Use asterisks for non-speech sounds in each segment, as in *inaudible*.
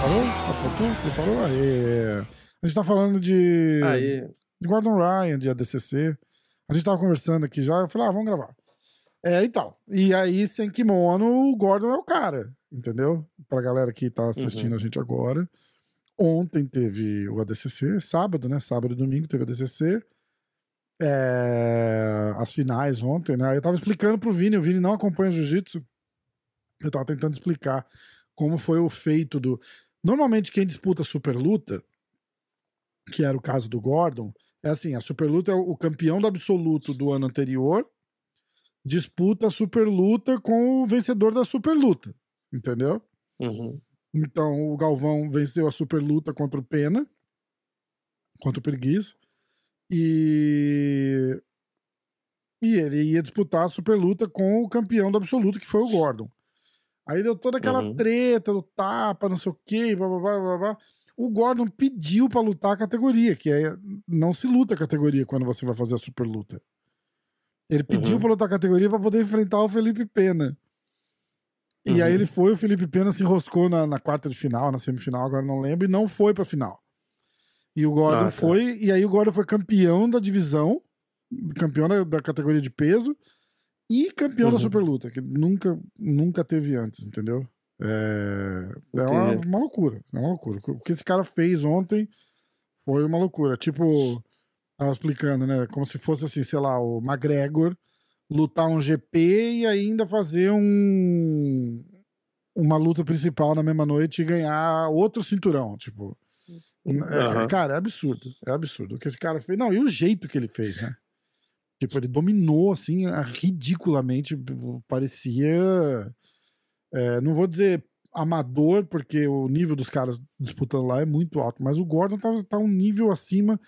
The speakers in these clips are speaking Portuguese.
Parou? Apontou? Parou? Aê. A gente tá falando de, Aí, de Gordon Ryan, de ADCC. A gente tava conversando aqui já. Eu falei, ah, vamos gravar. É, e tal. E aí, sem kimono, o Gordon é o cara. Entendeu? Pra galera que tá assistindo Uhum. a gente agora. Ontem teve o ADCC, sábado, né? Sábado e domingo teve o ADCC. É, as finais ontem, né? Eu tava explicando pro Vini, o Vini não acompanha jiu-jitsu. Eu tava tentando explicar como foi o feito do. Normalmente, quem disputa super luta, que era o caso do Gordon, é assim: a super luta é o campeão do absoluto do ano anterior, disputa a super luta com o vencedor da super luta. Entendeu? uhum. Então o Galvão venceu a super luta contra o Pena, contra o Preguiça, e e ele ia disputar a super luta com o campeão do absoluto, que foi o Gordon. Aí deu toda aquela Uhum. treta do tapa, não sei o quê, blá, blá, blá, blá, blá. O Gordon pediu pra lutar a categoria, que é não se luta a categoria quando você vai fazer a super luta. Ele pediu Uhum. pra lutar a categoria pra poder enfrentar o Felipe Pena. E aí Uhum. ele foi, o Felipe Pena se enroscou na, na quarta de final, na semifinal, agora não lembro, e não foi pra final. E o Gordon Ah, tá. foi, e aí o Gordon foi campeão da divisão, campeão da, da categoria de peso e campeão da Uhum. super luta, que nunca, nunca teve antes, entendeu? É, é uma, uma loucura, é uma loucura. O que esse cara fez ontem foi uma loucura. Tipo, tava explicando, né? Como se fosse assim, sei lá, o McGregor lutar um GP e ainda fazer um uma luta principal na mesma noite e ganhar outro cinturão, tipo. É, Aham. Cara, é absurdo. É absurdo. O que esse cara fez. Não, e o jeito que ele fez, né? Tipo, ele dominou, assim, ridiculamente. Parecia. é, não vou dizer amador, porque o nível dos caras disputando lá é muito alto, mas o Gordon tá, tá um nível acima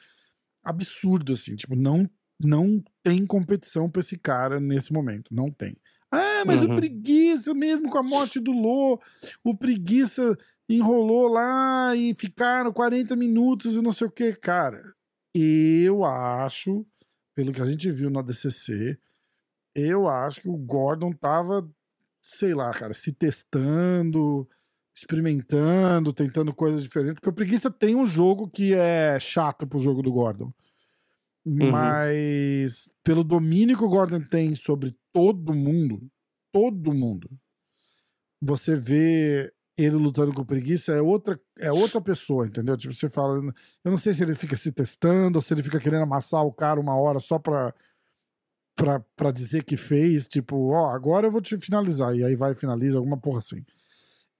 absurdo, assim. Tipo, não, não tem competição pra esse cara nesse momento. Não tem. Ah, mas o Uhum. preguiça, mesmo com a morte do Lô, o preguiça enrolou lá e ficaram 40 minutos e não sei o que, cara. Eu acho, pelo que a gente viu na DCC, eu acho que o Gordon tava, sei lá, cara, se testando, experimentando, tentando coisas diferentes, porque o preguiça tem um jogo que é chato pro jogo do Gordon. Mas pelo domínio que o Gordon tem sobre todo mundo, todo mundo, você vê ele lutando com preguiça é outra, é outra pessoa, entendeu? Tipo, você fala, eu não sei se ele fica se testando ou se ele fica querendo amassar o cara uma hora só pra, pra, pra dizer que fez, tipo, ó, agora eu vou te finalizar, e aí vai e finaliza, alguma porra assim.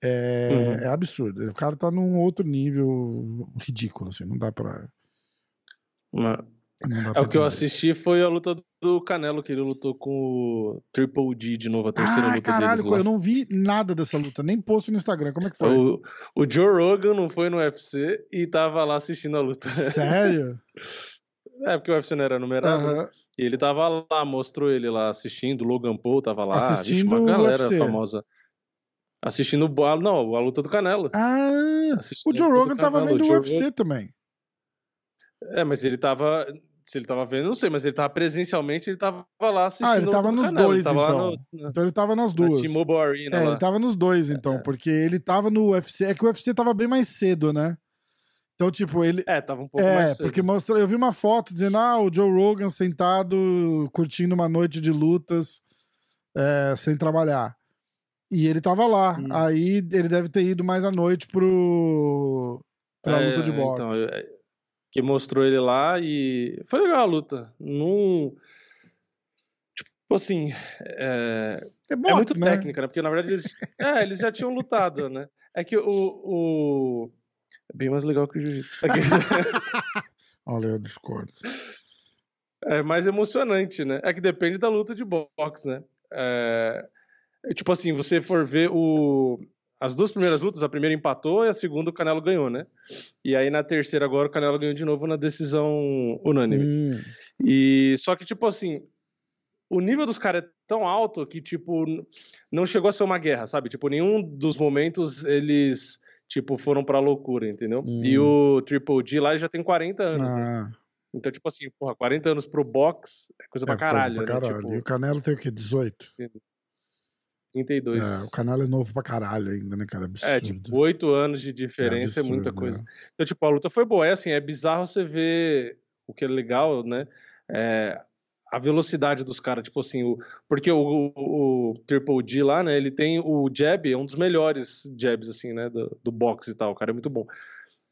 É, Uhum. é absurdo. O cara tá num outro nível ridículo, assim, não dá pra. Uma- É o que eu assisti foi a luta do Canelo, que ele lutou com o Triple D de novo, a terceira Ah, luta caralho, deles lá. eu não vi nada dessa luta, nem post no Instagram. Como é que foi? O, o Joe Rogan não foi no UFC e tava lá assistindo a luta. Sério? *laughs* É, porque o UFC não era numerado. Aham. E ele tava lá, mostrou ele lá assistindo, o Logan Paul tava lá, Vixe, Assistindo uma galera UFC. famosa. Assistindo o não, a luta do Canelo. Ah, Assistindo o Joe Rogan tava vendo o UFC também. É, mas ele tava. Se ele tava vendo, não sei, mas ele tava presencialmente, ele tava lá assistindo. Ah, ele tava nos Canelo, dois, tava então. no- na, Então ele tava nas na duas. T-Mobile Arena É, lá. ele tava nos dois, então, É. porque ele tava no UFC. É que o UFC tava bem mais cedo, né? Então, tipo, ele. É, tava um pouco É, mais cedo. porque mostrou. Eu vi uma foto dizendo, ah, o Joe Rogan sentado curtindo uma noite de lutas é, sem trabalhar. E ele tava lá. Hum. Aí ele deve ter ido mais à noite pro. pra É, luta de boxe. Então, é, que mostrou ele lá e foi legal a luta. Não. Tipo assim, é, é, é boxe, muito né? técnica, né? Porque na verdade eles, *laughs* é, eles já tinham lutado, né? É que o, o é bem mais legal que o jiu-jitsu. *laughs* Olha, eu discordo. É mais emocionante, né? É que depende da luta de boxe, né? É, é tipo assim, você for ver o as duas primeiras lutas, a primeira empatou e a segunda o Canelo ganhou, né? E aí na terceira agora o Canelo ganhou de novo na decisão unânime. Hum, E só que tipo assim, o nível dos caras é tão alto que tipo não chegou a ser uma guerra, sabe? Tipo, nenhum dos momentos eles tipo foram pra loucura, entendeu? Hum. E o Triple G lá já tem 40 anos, né? ah, Então, tipo assim, porra, 40 anos pro box é coisa É, pra caralho, coisa pra né? caralho. Tipo, E o Canelo tem o quê? 18? 32. É, o Canelo é novo pra caralho ainda, né, cara? Absurdo. É, tipo, oito anos de diferença é, muita absurdo, coisa. é. Então, tipo, a luta foi boa. É assim, é bizarro você ver o que é legal, né? É, a velocidade dos caras, tipo assim, o, porque o, o, o Triple G lá, né, ele tem o jab, é um dos melhores jabs, assim, né, do, do boxe e tal, o cara é muito bom.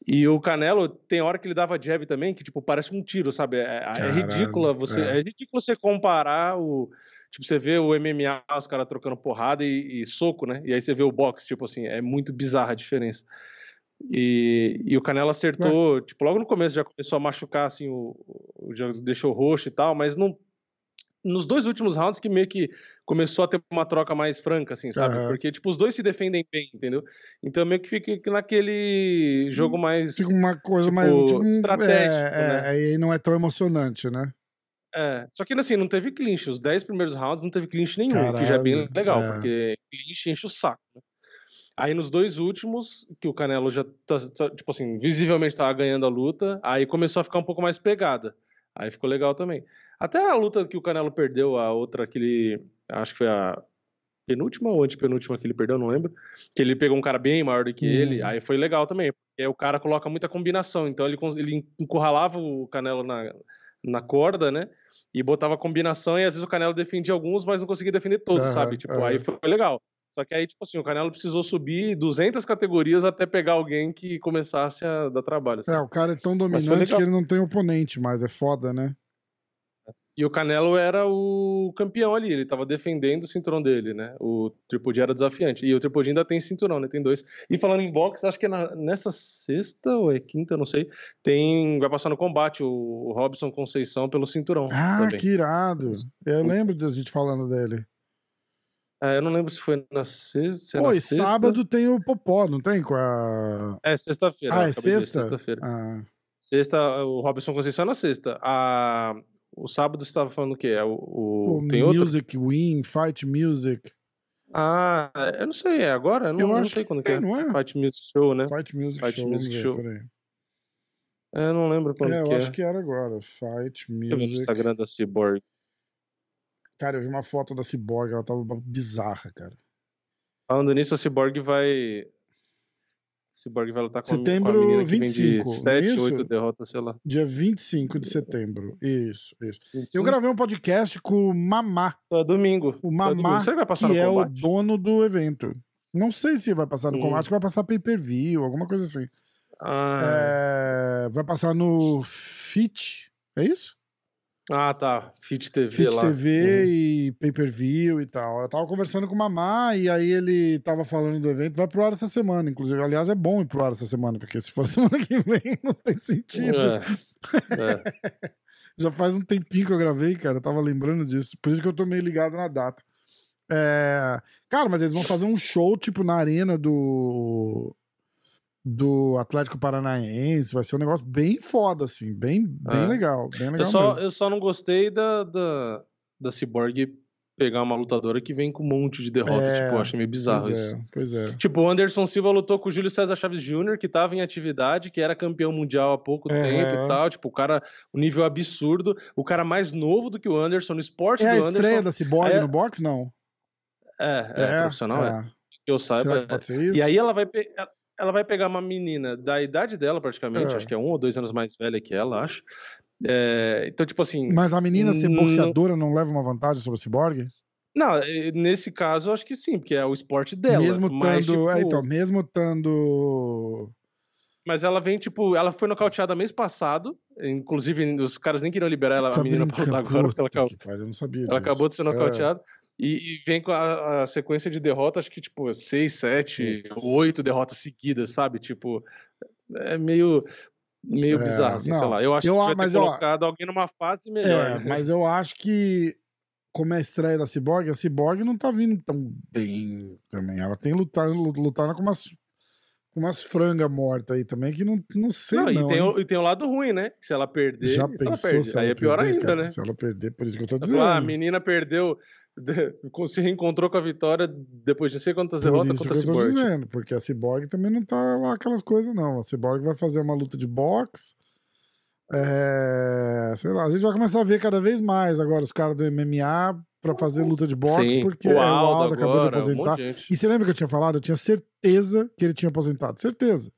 E o Canelo, tem hora que ele dava jab também, que, tipo, parece um tiro, sabe? É, é Caralho, ridícula você, é. é. ridículo você comparar o, tipo, você vê o MMA, os caras trocando porrada e, e soco, né, e aí você vê o boxe, tipo assim, é muito bizarra a diferença. E, e o Canelo acertou, tipo, logo no começo já começou a machucar, assim, o, o já deixou roxo e tal, mas não, nos dois últimos rounds que meio que começou a ter uma troca mais franca, assim, sabe? Aham. Porque, tipo, os dois se defendem bem, entendeu? Então meio que fica naquele jogo mais... Fica uma coisa Tipo, mais. Tipo, um- estratégico, é, é, né? Aí não é tão emocionante, né? É, só que assim, não teve clinch. Os 10 primeiros rounds não teve clinch nenhum, que já é bem Caralho, legal, é. porque clinch enche o saco. né? Aí nos dois últimos, que o Canelo já, tá, tá, tipo assim, visivelmente tava ganhando a luta, aí começou a ficar um pouco mais pegada. Aí ficou legal também. Até a luta que o Canelo perdeu, a outra que ele, acho que foi a penúltima ou antepenúltima que ele perdeu, não lembro, que ele pegou um cara bem maior do que Hum. ele, aí foi legal também, porque o cara coloca muita combinação, então ele, ele encurralava o Canelo na, na corda, né, e botava combinação e às vezes o Canelo defendia alguns, mas não conseguia defender todos, Aham, sabe? Tipo, aham. aí foi legal. Só que aí, tipo assim, o Canelo precisou subir 200 categorias até pegar alguém que começasse a dar trabalho. sabe? É, o cara é tão dominante que ele não tem oponente mais. É foda, né? E o Canelo era o campeão ali, ele tava defendendo o cinturão dele, né? O Triple era desafiante. E o Triple ainda tem cinturão, né? Tem dois. E falando em boxe, acho que é na- nessa sexta ou é quinta, não sei, tem vai passar no combate o Robson Conceição pelo cinturão Ah, também. que irado. Eu lembro da gente falando dele. É, eu não lembro se foi na sexta, se é Pô, na e sexta. sábado tem o Popó, não tem? Com a. É sexta-feira. Ah, é sexta? Sexta-feira. Ah, Sexta, o Robson Conceição é na sexta. A... O sábado você estava falando o quê? É o, o- Tem outro? Music Win, Fight Music. Ah, eu não sei, é agora? Eu não, Eu não acho sei que quando que é, é. não é? Fight Music Show, né? Fight Music Fight Show. Music ver, Show. peraí. É, eu não lembro quando É, eu que acho é. que era agora. Fight Deixa eu ver no Music. Instagram da Cyborg. Cara, eu vi uma foto da Cyborg, ela tava bizarra, cara. Falando nisso, a Cyborg vai. Cyborg vai lutar com, a- com Setembro a menina que 25, vem de é 7, isso? 8 derrotas, sei lá. Dia 25 de setembro. Isso, isso. 25. Eu gravei um podcast com o Mamá. É domingo. O É Mamá, domingo. Será que é o dono do evento. Não sei se vai passar no Hum. combate, vai passar pay-per-view, alguma coisa assim. Ah, É, vai passar no Fit, é isso? Ah, tá. Fit TV Fit lá. TV Uhum. e pay-per-view e tal. Eu tava conversando com o Mamá e aí ele tava falando do evento. Vai pro ar essa semana, inclusive. Aliás, é bom ir pro ar essa semana, porque se for *laughs* semana que vem não tem sentido. É. É. *laughs* Já faz um tempinho que eu gravei, cara. Eu tava lembrando disso. Por isso que eu tô meio ligado na data. É, Cara, mas eles vão fazer um show, tipo, na arena do. Do Atlético Paranaense. Vai ser um negócio bem foda, assim. Bem, bem É. legal. Bem Eu legal só, mesmo. eu só não gostei da, da, da Cyborg pegar uma lutadora que vem com um monte de derrota. É, tipo, eu achei meio bizarro Pois isso. é, pois é. Tipo, o Anderson Silva lutou com o Júlio César Chaves Jr., que tava em atividade, que era campeão mundial há pouco Aham. tempo e tal. Tipo, o cara, um nível absurdo. O cara mais novo do que o Anderson, no esporte É a do estreia Anderson. da Cyborg É- no boxe? Não. É, é, profissional, é. Que eu saiba. É. pode ser isso? E aí ela vai, pe- ela vai pegar uma menina da idade dela, praticamente, É. acho que é um ou dois anos mais velha que ela, acho. É, então, tipo assim. Mas a menina ser boxeadora não leva uma vantagem sobre o Cyborg? Não, nesse caso, acho que sim, porque é o esporte dela. mesmo mas, estando. tipo, é, então, mesmo estando. mas ela vem, tipo, ela foi nocauteada mês passado. Inclusive, os caras nem queriam liberar ela, a menina pra lutar agora, porque ela, acabou, que pariu, eu não sabia ela disso. acabou de ser É. E, e vem com a, a sequência de derrotas, acho que, tipo, seis, sete, Putz. oito derrotas seguidas, sabe? Tipo, é meio. Meio É, bizarro, assim, sei lá. Eu acho eu que vai mas, ter colocado alguém numa fase melhor. É, mas eu acho que, como é a estreia da Cyborg, a Cyborg não tá vindo tão bem também. Ela tem lutado, lutado com umas, com umas frangas mortas aí também, que não, não sei Não, não. e, tem o, e tem o lado ruim, né? Se ela perder, Já se ela pensou perde. se ela Aí é pior perder, ainda, cara? né? Se ela perder, por isso que eu tô dizendo. ah, a menina perdeu, se reencontrou com a vitória depois de não sei quantas Por derrotas contra a que eu tô Cyborg. dizendo, porque a Cyborg também não tá lá aquelas coisas, não. A Cyborg vai fazer uma luta de boxe. É... Sei lá. A gente vai começar a ver cada vez mais agora os caras do MMA pra fazer luta de boxe, Sim, porque o é, Aldo Aldo acabou de agora, um aposentar. monte de. E você lembra que eu tinha falado? Eu tinha certeza que ele tinha aposentado. Certeza.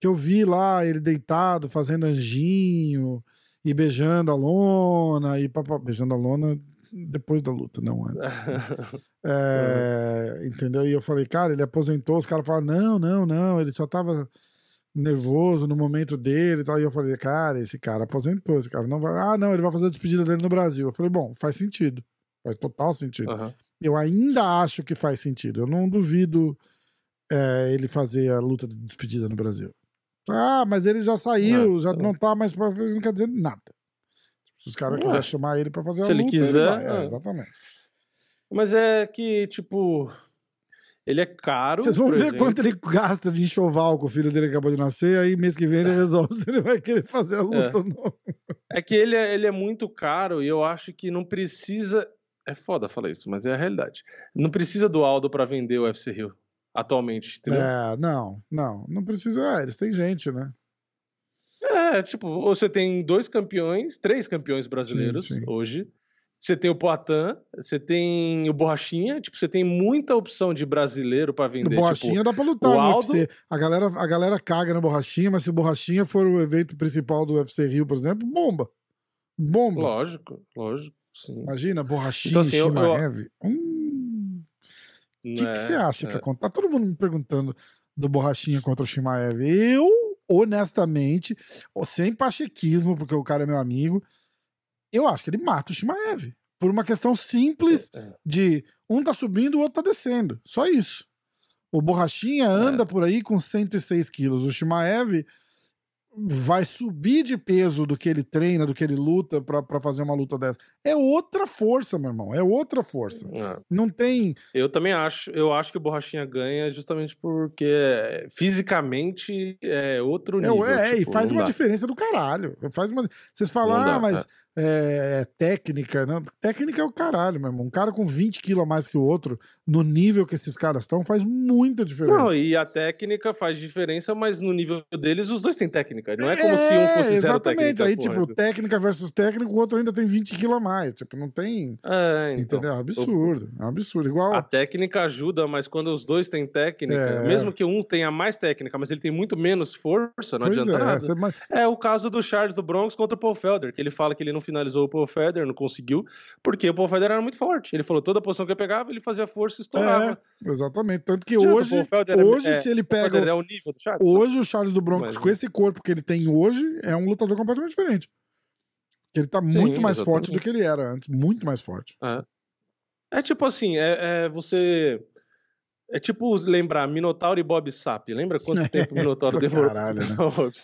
Que eu vi lá ele deitado, fazendo anjinho e beijando a lona. E papá, beijando a lona depois da luta, não antes. *laughs* É, entendeu? E eu falei, cara, ele aposentou. Os caras falaram, não, não, não. Ele só tava nervoso no momento dele e tal. E eu falei, cara, esse cara aposentou. Esse cara não vai. Ah, não, ele vai fazer a despedida dele no Brasil. Eu falei, bom, faz sentido. Faz total sentido. Aham. Eu ainda acho que faz sentido. Eu não duvido é, ele fazer a luta de despedida no Brasil. Ah, mas ele já saiu, Não, já tá não tá mais pra fazer, não quer dizer nada. Se os caras quiserem chamar ele pra fazer se a ele luta, quiser, vai. É, é. exatamente. Mas é que, tipo, ele é caro. Vocês vão ver exemplo. quanto ele gasta de enxoval que o filho dele acabou de nascer, aí mês que vem ele resolve se ele vai querer fazer a luta ou não. É que ele é, ele é muito caro e eu acho que não precisa. É foda falar isso, mas é a realidade. Não precisa do Aldo pra vender o UFC Rio atualmente, entendeu? É, não, não, não precisa. É, eles têm gente, né? É, tipo, você tem dois campeões, três campeões brasileiros Sim, sim. hoje. Você tem o Poitin, você tem o Borrachinha, tipo, você tem muita opção de brasileiro pra No vender. Borrachinha tipo, dá pra lutar o no Aldo- UFC. A galera, a galera caga no Borrachinha, mas se o Borrachinha for o evento principal do UFC Rio, por exemplo, bomba. Bomba. lógico, lógico, sim. Imagina, Borrachinha Então, assim, eu- eu- Shimaev. Hum, O que, que você acha que é. acontece? Tá todo mundo me perguntando do Borrachinha contra o Shimaev. Eu, honestamente, sem pachequismo, porque o cara é meu amigo, eu acho que ele mata o Shimaev. Por uma questão simples É, é. de um tá subindo, o outro tá descendo. Só isso. O Borrachinha anda por aí com 106 quilos. O Shimaev vai subir de peso do que ele treina, do que ele luta pra fazer uma luta dessa. É outra força, meu irmão. É outra força. É. Não tem. Eu também acho. Eu acho que o Borrachinha ganha justamente porque é, fisicamente é outro É, nível. é, e tipo, faz não uma dá. diferença do caralho. Faz uma... Vocês falam, dá, ah, mas é, é técnica. Não, técnica é o caralho, meu irmão. Um cara com 20 quilos a mais que o outro, no nível que esses caras estão, faz muita diferença. Não, e a técnica faz diferença, mas no nível deles os dois têm técnica. Não é como se um fosse zero Exatamente. técnica. Aí, porra. tipo, técnica versus técnico, o outro ainda tem 20 quilos a mais. Tipo, não tem. É, então. entendeu? É um absurdo. É um absurdo. Igual. A técnica ajuda, mas quando os dois têm técnica, É. mesmo que um tenha mais técnica, mas ele tem muito menos força, não pois adianta é, nada. mas- É o caso do Charles do Bronx contra o Paul Felder, que ele fala que ele não finalizou o Paul Felder, não conseguiu, porque o Paul Felder era muito forte. Ele falou toda a posição que eu pegava, ele fazia força e estourava. É, exatamente. Tanto que o hoje, é- hoje é- se ele O pega. Felder é o nível do Charles. Hoje o Charles do Bronx, Mas- com esse corpo que ele tem hoje, é um lutador completamente diferente. Que ele tá Sim, muito mais forte exatamente. do que ele era antes. Muito mais forte. É tipo assim, é, é você. É tipo lembrar Minotauro e Bob Sapp. Lembra quanto *laughs* tempo o Minotauro *laughs* demorou? caralho, né?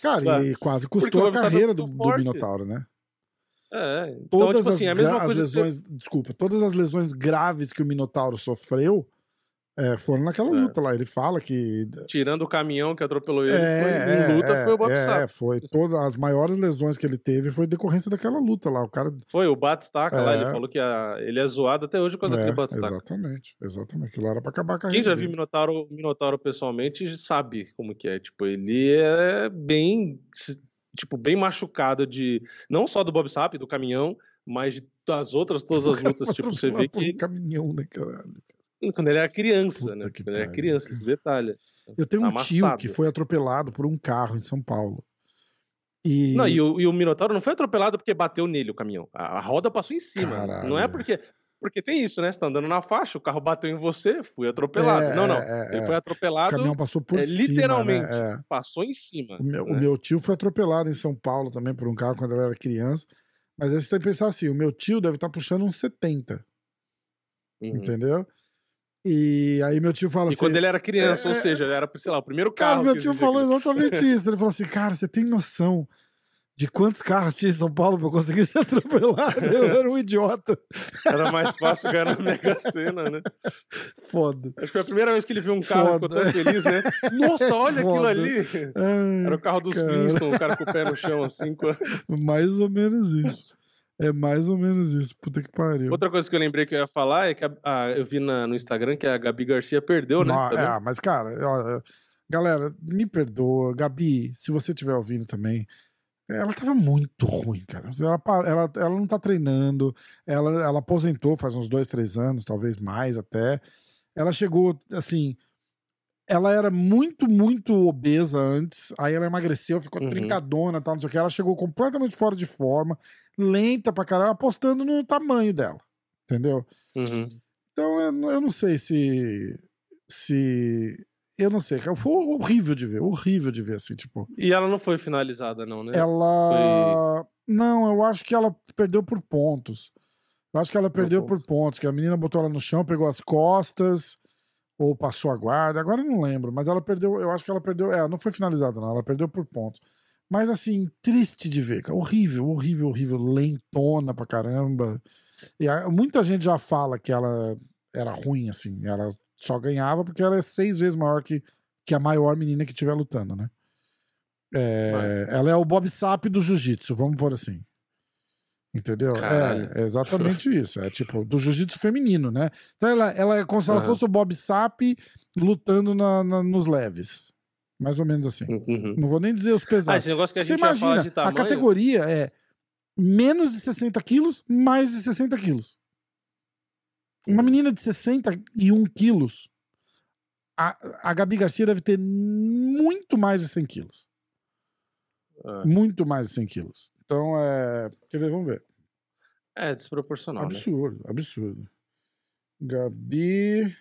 Cara, e quase custou a é carreira do, do forte. Minotauro, né? É, então, Todas tipo assim, é as, gra- as que você- lesões, desculpa, todas as lesões graves que o Minotauro sofreu é, foram naquela É. luta lá. Ele fala que Tirando o caminhão que atropelou ele, É, foi, em luta é, foi o Bob é, foi todas as maiores lesões que ele teve foi decorrência daquela luta lá. O cara Foi o Batistaca lá, É. ele falou que a- ele é zoado até hoje causa é, daquele Batistaca. exatamente, exatamente. Aquilo era pra acabar a Quem já viu. Minotauro, Minotauro pessoalmente sabe como que é. Tipo, ele é bem, tipo, bem machucado de não só do Bob Sapp, do caminhão, mas de, das outras todas as *laughs* lutas. Tipo, você vê que caminhão, né, caralho? Quando ele era criança, Puta né? Quando ele era criança, cara. esse detalhe. Eu tenho um tio Amassado. que foi atropelado por um carro em São Paulo. E, Não, e o, e o Minotauro não foi atropelado porque bateu nele o caminhão. A, a roda passou em cima. Caralho, Não é é. porque. Porque tem isso, né? Você tá andando na faixa, o carro bateu em você, fui atropelado. É, não, não. é, ele é. foi o atropelado, caminhão passou por é, cima. literalmente. né? É. passou em cima. O meu, o né? meu tio foi atropelado em São Paulo também por um carro quando ele era criança. Mas aí você tem que pensar assim: o meu tio deve estar puxando uns 70, Uhum. entendeu? E aí meu tio fala E assim. quando ele era criança, É, ou é, seja, ele era, sei lá, o primeiro Cara, carro. meu que tio falou aqui. exatamente *laughs* isso. Ele falou assim: cara, você tem noção de quantos carros tinha em São Paulo pra eu conseguir ser atropelado? Eu era um idiota. Era mais fácil ganhar na Mega Sena, né? Foda. Acho que foi a primeira vez que ele viu um carro e ficou Foda. tão feliz, né? Nossa, olha aquilo Foda. ali! Ai, Era o carro dos cara. Flintstones, o cara com o pé no chão, assim. com *laughs* Mais ou menos isso. É mais ou menos isso. Puta que pariu. Outra coisa que eu lembrei que eu ia falar é que a- a- eu vi na- no Instagram que a Gabi Garcia perdeu, né? Não, também. é, mas, cara, ó, galera, me perdoa. Gabi, se você estiver ouvindo também, Ela tava muito ruim, cara. Ela, ela, ela não tá treinando. Ela, ela aposentou faz uns dois, três anos, talvez mais até. Ela chegou, assim. Ela era muito, muito obesa antes. Aí ela emagreceu, ficou uhum. trincadona tal, não sei o que. Ela chegou completamente fora de forma, lenta pra caralho, apostando no tamanho dela. Entendeu? Uhum. Então eu, eu não sei se. Se eu não sei, foi horrível de ver, horrível de ver, assim, tipo. E ela não foi finalizada, não, né? Ela. Foi... Não, eu acho que ela perdeu por pontos. Eu acho que ela perdeu por, por pontos, que a menina botou ela no chão, pegou as costas, ou passou a guarda, agora eu não lembro, mas ela perdeu, eu acho que ela perdeu, é, não foi finalizada, não, ela perdeu por pontos. Mas assim, triste de ver, cara. Horrível, horrível, horrível, lentona pra caramba. E a, muita gente já fala que ela era ruim, assim, ela só ganhava porque ela é seis vezes maior que, que a maior menina que estiver lutando, né? É, ela é o Bob Sap do jiu-jitsu, vamos por assim. Entendeu? É, é, exatamente *laughs* isso. É tipo, do jiu-jitsu feminino, né? Então ela, ela é como se ela uhum. fosse o Bob Sap lutando na, na, nos leves. Mais ou menos assim. Uhum. Não vou nem dizer os pesados. Ah, a Você imagina, a categoria é menos de 60 quilos, mais de 60 quilos. Uma menina de 61 quilos, a, a Gabi Garcia deve ter muito mais de 100 quilos. É. Muito mais de 100 quilos. Então, é. Quer ver? Vamos ver. É desproporcional. Né? Absurdo, né? absurdo. Gabi.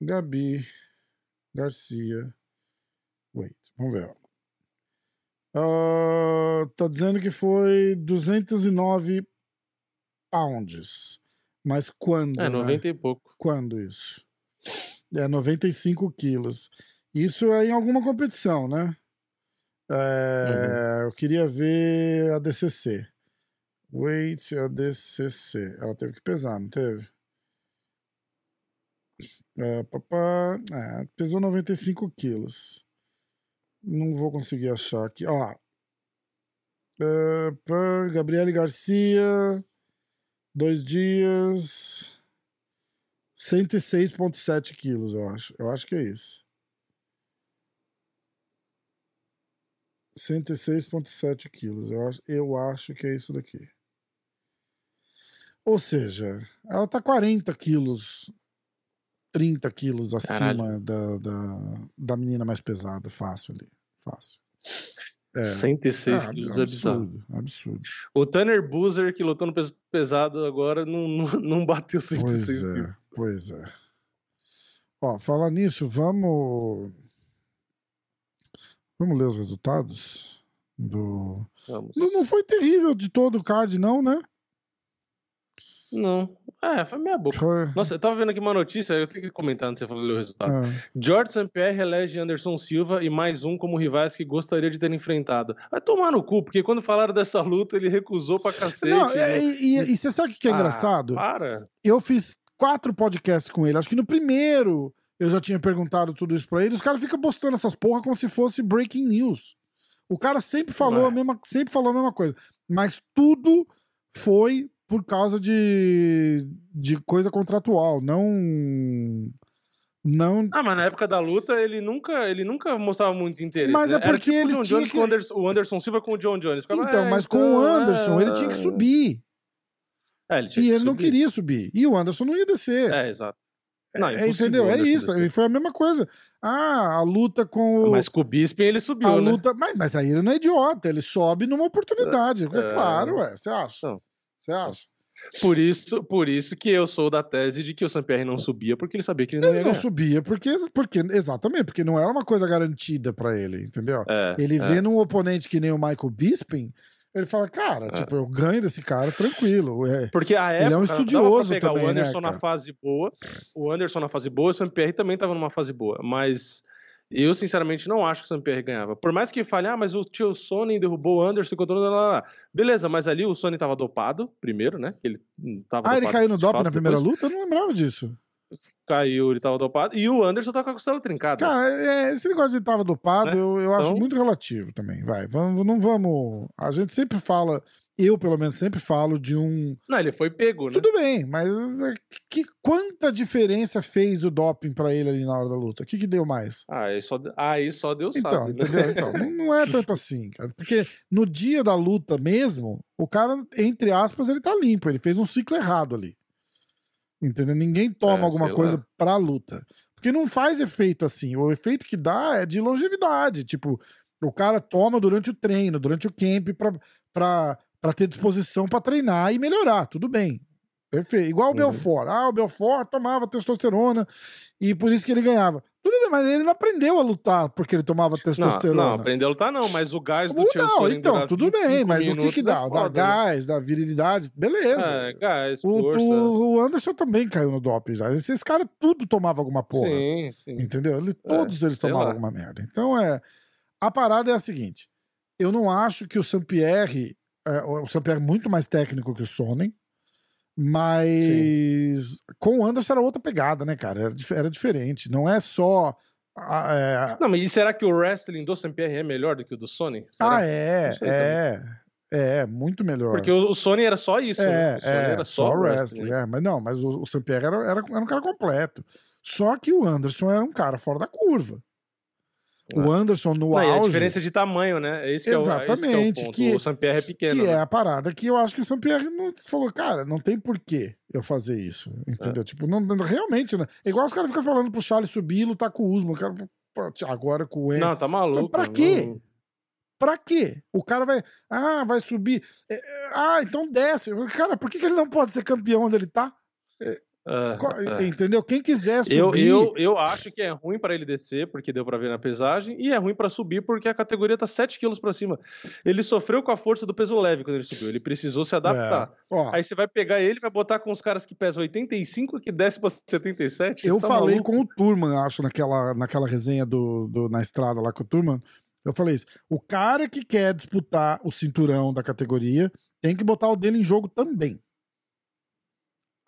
Gabi Garcia. Wait, vamos ver. Uh, tá dizendo que foi 209 pounds. Mas quando? É, 90 né? e pouco. Quando isso? É, 95 quilos. Isso é em alguma competição, né? É, uhum. Eu queria ver a DCC. Weight ADCC. Ela teve que pesar, não teve? É, papá, é, pesou 95 quilos. Não vou conseguir achar aqui. Ó. É, pra Gabriele Garcia. Dois dias. 106,7 quilos, eu acho. Eu acho que é isso. 106,7 quilos. Eu acho, eu acho que é isso daqui. Ou seja, ela tá 40 quilos, 30 quilos acima da, da, da menina mais pesada. Fácil ali. Fácil. É. 106 ah, quilos é absurdo, absurdo. O Tanner Boozer, que lutou no peso pesado agora, não, não, não bateu 106 pois é, quilos. Pois é. Ó, falar nisso, vamos. Vamos ler os resultados do. Vamos. Não, não foi terrível de todo o card, não, né? Não. É, foi meia boca. Foi... Nossa, eu tava vendo aqui uma notícia, eu tenho que comentar antes de você falar o resultado. É. George St. Pierre elege Anderson Silva e mais um como rivais que gostaria de ter enfrentado. Vai tomar no cu, porque quando falaram dessa luta, ele recusou pra cacete. Não, né? e, e, e, você sabe o que é ah, engraçado? Para. Eu fiz quatro podcasts com ele. Acho que no primeiro eu já tinha perguntado tudo isso pra ele. Os caras ficam postando essas porra como se fosse breaking news. O cara sempre falou, a mesma, sempre falou a mesma coisa. Mas tudo foi por causa de, de coisa contratual, não. Não... Ah, mas na época da luta ele nunca, ele nunca mostrava muito interesse. Mas né? é porque tipo ele John tinha que... o, Anderson, o Anderson Silva com o John Jones. Ficava, então, é, mas então, com o então, Anderson é... ele tinha que subir. É, ele e ele subir. não queria subir. E o Anderson não ia descer. É, exato. Não, é, entendeu? É isso. Descer. Foi a mesma coisa. Ah, a luta com o. Mas com o Bisping ele subiu. A né? luta. Mas, mas aí ele não é idiota. Ele sobe numa oportunidade. É, é claro, ué. Você acha? Você acha? Por isso, por isso que eu sou da tese de que o Sampierre não subia, porque ele sabia que ele não ele ia não ganhar. subia porque, porque exatamente, porque não era uma coisa garantida para ele, entendeu? É, ele é. vê num oponente que nem o Michael Bisping, ele fala, cara, é. tipo, eu ganho desse cara tranquilo. É, porque a época, ele é um estudioso pegar também, o Anderson né, na fase boa, o Anderson na fase boa, o Sampierre também tava numa fase boa, mas eu, sinceramente, não acho que o Sampierre ganhava. Por mais que fale, ah, mas o tio Sony derrubou o Anderson, controlou lá, lá. Beleza, mas ali o Sony tava dopado, primeiro, né? Ele tava ah, ele caiu no doping na primeira depois... luta? Eu não lembrava disso. Caiu, ele tava dopado. E o Anderson tá com a costela trincada. Cara, é, esse negócio de tava dopado, Né? eu, eu acho Então- muito relativo também. Vai, vamos, não vamos. A gente sempre fala, eu pelo menos sempre falo de um. Não, ele foi pego, né? Tudo bem, mas é, que, quanta diferença fez o doping pra ele ali na hora da luta? O que, que deu mais? Ah, aí só, aí só Deus Então, sabe, né? entendeu? Então, não, não é tanto *laughs* assim, cara. Porque no dia da luta mesmo, o cara, entre aspas, ele tá limpo. Ele fez um ciclo errado ali. Entendeu? Ninguém toma É, alguma coisa lá. pra luta. Porque não faz efeito assim. O efeito que dá é de longevidade. Tipo, o cara toma durante o treino, durante o camp, pra, pra, pra ter disposição pra treinar e melhorar. Tudo bem. Perfeito. Igual o Uhum. Belfort. Ah, o Belfort tomava testosterona e por isso que ele ganhava. Tudo bem, mas ele não aprendeu a lutar porque ele tomava Não, testosterona. não, aprendeu a lutar não, mas o gás do Tio não, então, tudo bem, 25 mas o que que é dá? Dá foda, né? gás, dá virilidade, beleza. É, gás, o, força. o- o Anderson também caiu no doping já. Esses caras tudo tomava alguma porra. Sim, sim. Entendeu? Ele- todos eles sei tomavam lá. alguma merda. Então é. A parada é a seguinte: eu não acho que o Sampierre. É, o Sampierre é muito mais técnico que o Sonnen. Mas com o Anderson era outra pegada, né, cara? Era, era diferente. Não é só. é, Não, mas e será que o wrestling do Saint-Pierre é melhor do que o do Sony? Será? ah, é, Não sei é. É, muito melhor. Porque o, o Sony era só isso, né? É, O Sony é, era só só wrestling. wrestling. É, mas não, mas o, o Sampierre era, era, era um cara completo. Só que o Anderson era um cara fora da curva. O Anderson no Não, e a auge, diferença de tamanho, né? É esse que é o, é que é o Exatamente, que- o Saint-Pierre é pequeno. que né? é a parada que eu acho que o Sampierre não falou, cara, não tem porquê eu fazer isso, É. entendeu? Tipo, não, realmente, né? É igual os caras ficam falando pro Charles subir e lutar com o Usman, o cara, agora com o Henry. Não, tá maluco. pra quê? não- Pra quê? O cara vai, ah, vai subir, É, é, ah, então desce. Cara, por que, que ele não pode ser campeão onde ele tá? É. Entendeu? Quem quiser subir. Eu, eu, eu acho que é ruim pra ele descer, porque deu pra ver na pesagem, e é ruim pra subir porque a categoria tá 7 quilos pra cima. Ele sofreu com a força do peso leve quando ele subiu, ele precisou se adaptar. É. Aí você vai pegar ele, vai botar com os caras que pesam 85 que desce pra 77. eu tá falei maluco? com o Turman, acho, naquela, naquela resenha do, do- na estrada lá com o Turman. Eu falei isso. O cara que quer disputar o cinturão da categoria tem que botar o dele em jogo também.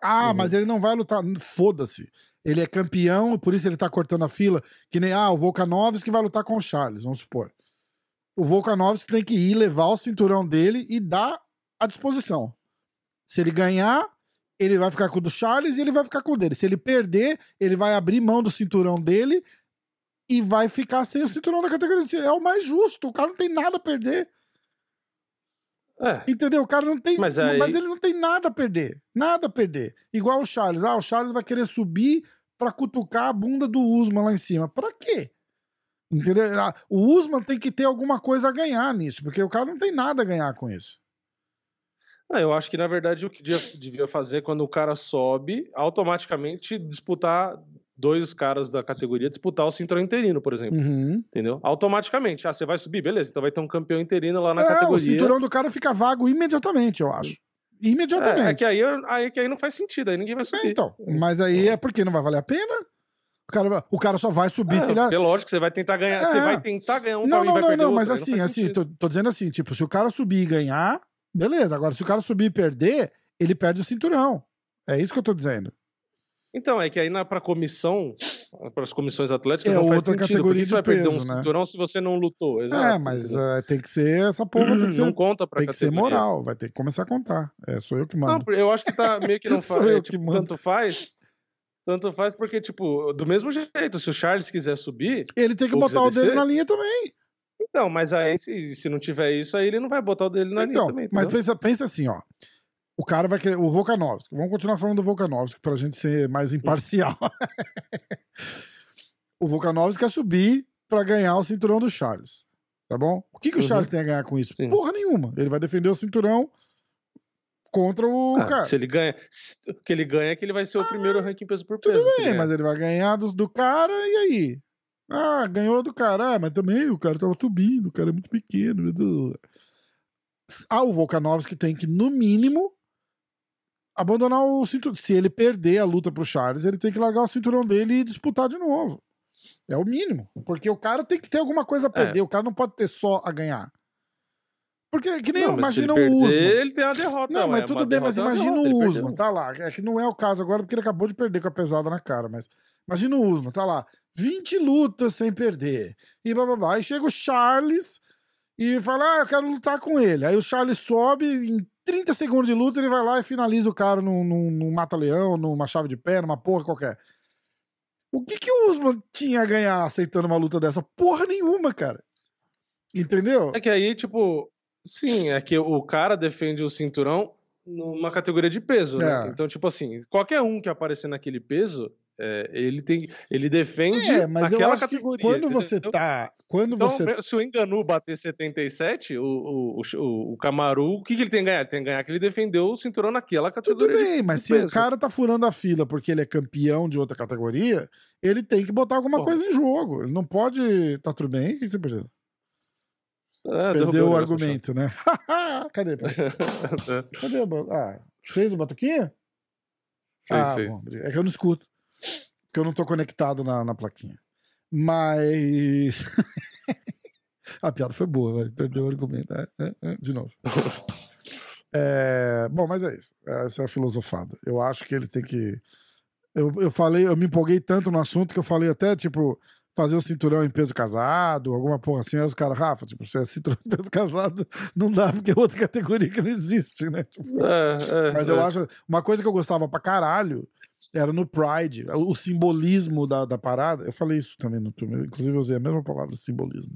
Ah, Uhum. mas ele não vai lutar. Foda-se. Ele é campeão, por isso ele tá cortando a fila. Que nem, ah, o Volkanovski vai lutar com o Charles, vamos supor. O Volkanovski tem que ir levar o cinturão dele e dar à disposição. Se ele ganhar, ele vai ficar com o do Charles e ele vai ficar com o dele. Se ele perder, ele vai abrir mão do cinturão dele e vai ficar sem o cinturão da categoria. É o mais justo. O cara não tem nada a perder. É. Entendeu? O cara não tem. Mas Mas, aí- ele não tem nada a perder. Nada a perder. Igual o Charles. Ah, o Charles vai querer subir pra cutucar a bunda do Usman lá em cima. Pra quê? Entendeu? Ah, O Usman tem que ter alguma coisa a ganhar nisso, porque o cara não tem nada a ganhar com isso. Ah, eu acho que, na verdade, o que devia fazer quando o cara sobe, automaticamente disputar dois caras da categoria, disputar o cinturão interino, por exemplo. Uhum. Entendeu? Automaticamente. Ah, você vai subir? Beleza, então vai ter um campeão interino lá na É, o categoria. cinturão do cara fica vago imediatamente, eu acho. Imediatamente. É, é que aí, aí que aí não faz sentido, aí ninguém vai É, subir. então, mas aí é porque não vai valer a pena. O cara, o cara só vai subir É, se ele. porque lógico, você vai tentar ganhar, É. você vai tentar ganhar um Não, e não, vai não, perder não, outro, mas aí não assim, assim, tô, tô dizendo assim, tipo, se o cara subir e ganhar, beleza. Agora, se o cara subir e perder, ele perde o cinturão. É isso que eu tô dizendo. Então, é que aí na, pra comissão, para as comissões atléticas, É não faz outra sentido. Por categoria que de você vai perder um peso, né? cinturão se você não lutou? Exato, é, mas eh, tem que ser essa porra, tem que *clears throat* ser, não conta pra tem que ser categoria. moral, vai ter que começar a contar. É, sou eu que Não, mando. eu acho que tá meio que não *laughs* faz. é, que tipo, tanto faz. Tanto faz porque, tipo, do mesmo jeito, se o Charles quiser subir, Ele tem que botar o dele na linha também. então, mas aí se, se não tiver isso, aí ele não vai botar o dele na então, linha também. mas pensa, pensa assim, ó. O cara vai querer. O Volkanovski. Vamos continuar falando do Volkanovski pra gente ser mais imparcial. *laughs* o Volkanovski quer subir pra ganhar o cinturão do Charles. Tá bom? O que, que o Uhum. Charles tem a ganhar com isso? Sim. Porra nenhuma. Ele vai defender o cinturão contra o Ah, cara. se ele ganha, se- o que ele ganha é que ele vai ser o primeiro ranking peso por Tudo peso. se bem, mas ele vai ganhar do, do cara e aí? Ah, ganhou do cara, ah, mas também o cara tava subindo, o cara é muito pequeno. Ah, o Volkanovski tem que, no mínimo, abandonar o cinturão. Se ele perder a luta pro Charles, ele tem que largar o cinturão dele e disputar de novo. É o mínimo. Porque o cara tem que ter alguma coisa a perder, o cara não pode ter só a ganhar. Porque que nem Não, imagina o Usman. Ele tem a derrota. Não, mas ué, tudo bem, mas é imagina derrota, o Usman, tá lá. É que não é o caso agora porque ele acabou de perder com a pesada na cara, mas imagina o Usman, tá lá. 20 lutas sem perder. E bababá. Aí chega o Charles e fala: Ah, eu quero lutar com ele. Aí o Charles sobe, em 30 segundos de luta, ele vai lá e finaliza o cara num, num, num mata-leão, numa chave de pé, numa porra qualquer. O que, que o Usman tinha a ganhar aceitando uma luta dessa? Porra nenhuma, cara. Entendeu? É que aí, tipo, sim, é que o cara defende o cinturão numa categoria de peso, né? É. Então, tipo assim, qualquer um que aparecer naquele peso, é, ele tem, ele defende É, mas eu acho que categoria. quando você entendeu? tá. Quando Então, você. se o Enganu bater 77, o, o, o, o Camaru, o que, que ele tem que ganhar? Ele tem que ganhar que ele defendeu o cinturão naquela Tudo categoria. de- bem, mas se o peso. cara tá furando a fila porque ele é campeão de outra categoria, ele tem que botar alguma Porra. coisa em jogo. Ele não pode. Tá tudo bem? O que você perdeu? Ah, Perdeu o argumento, né? *laughs* Cadê? *laughs* Cadê? Ah, fez o batuquinha? Fez, ah, fez. bom, é que eu não escuto. Porque eu não tô conectado na, na plaquinha. Mas. *laughs* a piada foi boa, perdeu o argumento. É, é, é, de novo. *laughs* É, bom, mas é isso. Essa é a filosofada. Eu acho que ele tem que. Eu, eu falei, eu me empolguei tanto no assunto que eu falei até, tipo, fazer o cinturão em peso casado, alguma porra assim. Aí os caras, Rafa, tipo, se é cinturão em peso casado, não dá, porque é outra categoria que não existe, né? Tipo, É, é, mas é. eu acho. Uma coisa que eu gostava pra caralho era no Pride, o, simbolismo da, da parada. Eu falei isso também no turno, inclusive eu usei a mesma palavra, simbolismo.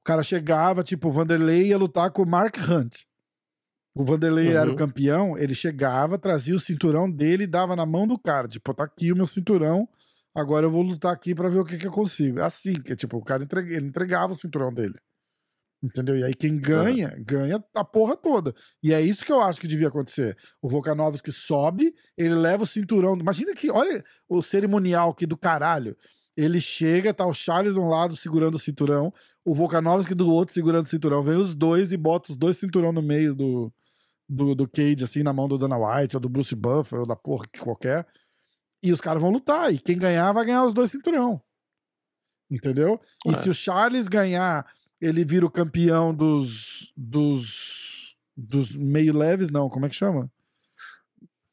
O cara chegava, tipo, o Vanderlei ia lutar com o Mark Hunt. O Vanderlei era o Uhum. campeão, ele chegava, trazia o cinturão dele e dava na mão do cara. Tipo, tá aqui o meu cinturão, agora eu vou lutar aqui pra ver o que, que eu consigo. Assim, que tipo, o cara entrega- ele entregava o cinturão dele. Entendeu? E aí quem ganha, ganha a porra toda. E é isso que eu acho que devia acontecer. O Volkanovski sobe, ele leva o cinturão. Imagina que, olha o cerimonial aqui do caralho. Ele chega, tá o Charles de um lado segurando o cinturão, o Volkanovski do outro segurando o cinturão. Vem os dois e bota os dois cinturão no meio do, do, do Cage, assim, na mão do Dana White, ou do Bruce Buffer, ou da porra que qualquer. E os caras vão lutar. E quem ganhar vai ganhar os dois cinturão. Entendeu? E É. se o Charles ganhar, ele vira o campeão dos. dos. dos meio leves, não, como é que chama?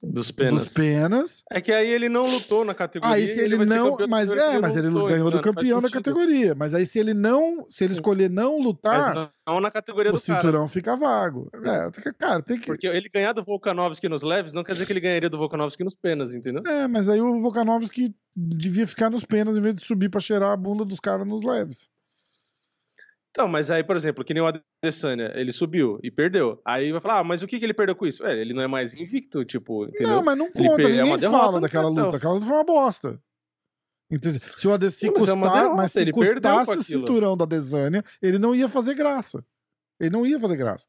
Dos penas. Dos penas. É que aí ele não lutou na categoria. Aí se ele ser não. Mas é, mas ele lutou, ganhou do então campeão da categoria. Mas aí se ele não. Se ele escolher não lutar, Mas não na categoria o do cara. cinturão fica vago. É, cara, tem que. Porque ele ganhar do Volkanovski nos leves não quer dizer que ele ganharia do Volkanovski nos penas, entendeu? É, mas aí o Volkanovski devia ficar nos penas em vez de subir pra cheirar a bunda dos caras nos leves. Então, mas aí, por exemplo, que nem o Adesanya, ele subiu e perdeu. Aí vai falar, ah, mas o que, que ele perdeu com isso? É, ele não é mais invicto, tipo, entendeu? Não, mas não Ele conta, per- é ninguém uma derrota fala no daquela luta. Aquela luta foi uma bosta. Entende? Se o Adesanya Não, mas é custar, derrota, mas se ele custasse o cinturão da Adesanya, ele não ia fazer graça. Ele não ia fazer graça.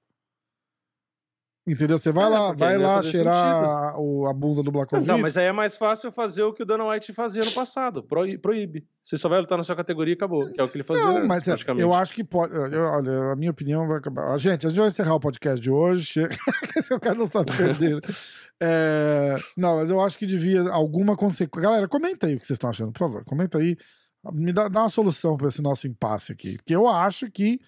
Entendeu? Você vai É, lá, vai lá cheirar a, o- a bunda do Blakovic. Não, mas aí é mais fácil fazer o que o Dana White fazia no passado. Proí- Proíbe. Você só vai lutar na sua categoria e acabou. Que é o que ele fazia Não, antes, mas é, praticamente. eu acho que pode. eu- olha, a minha opinião vai acabar. Ah, Gente, a gente vai encerrar o podcast de hoje. Chega. *laughs* Esse o cara não sabe perder. *laughs* É, não, mas eu acho que devia alguma consequência. Galera, comenta aí o que vocês estão achando, por favor. Comenta aí. Me dá, dá uma solução para esse nosso impasse aqui. Porque eu acho que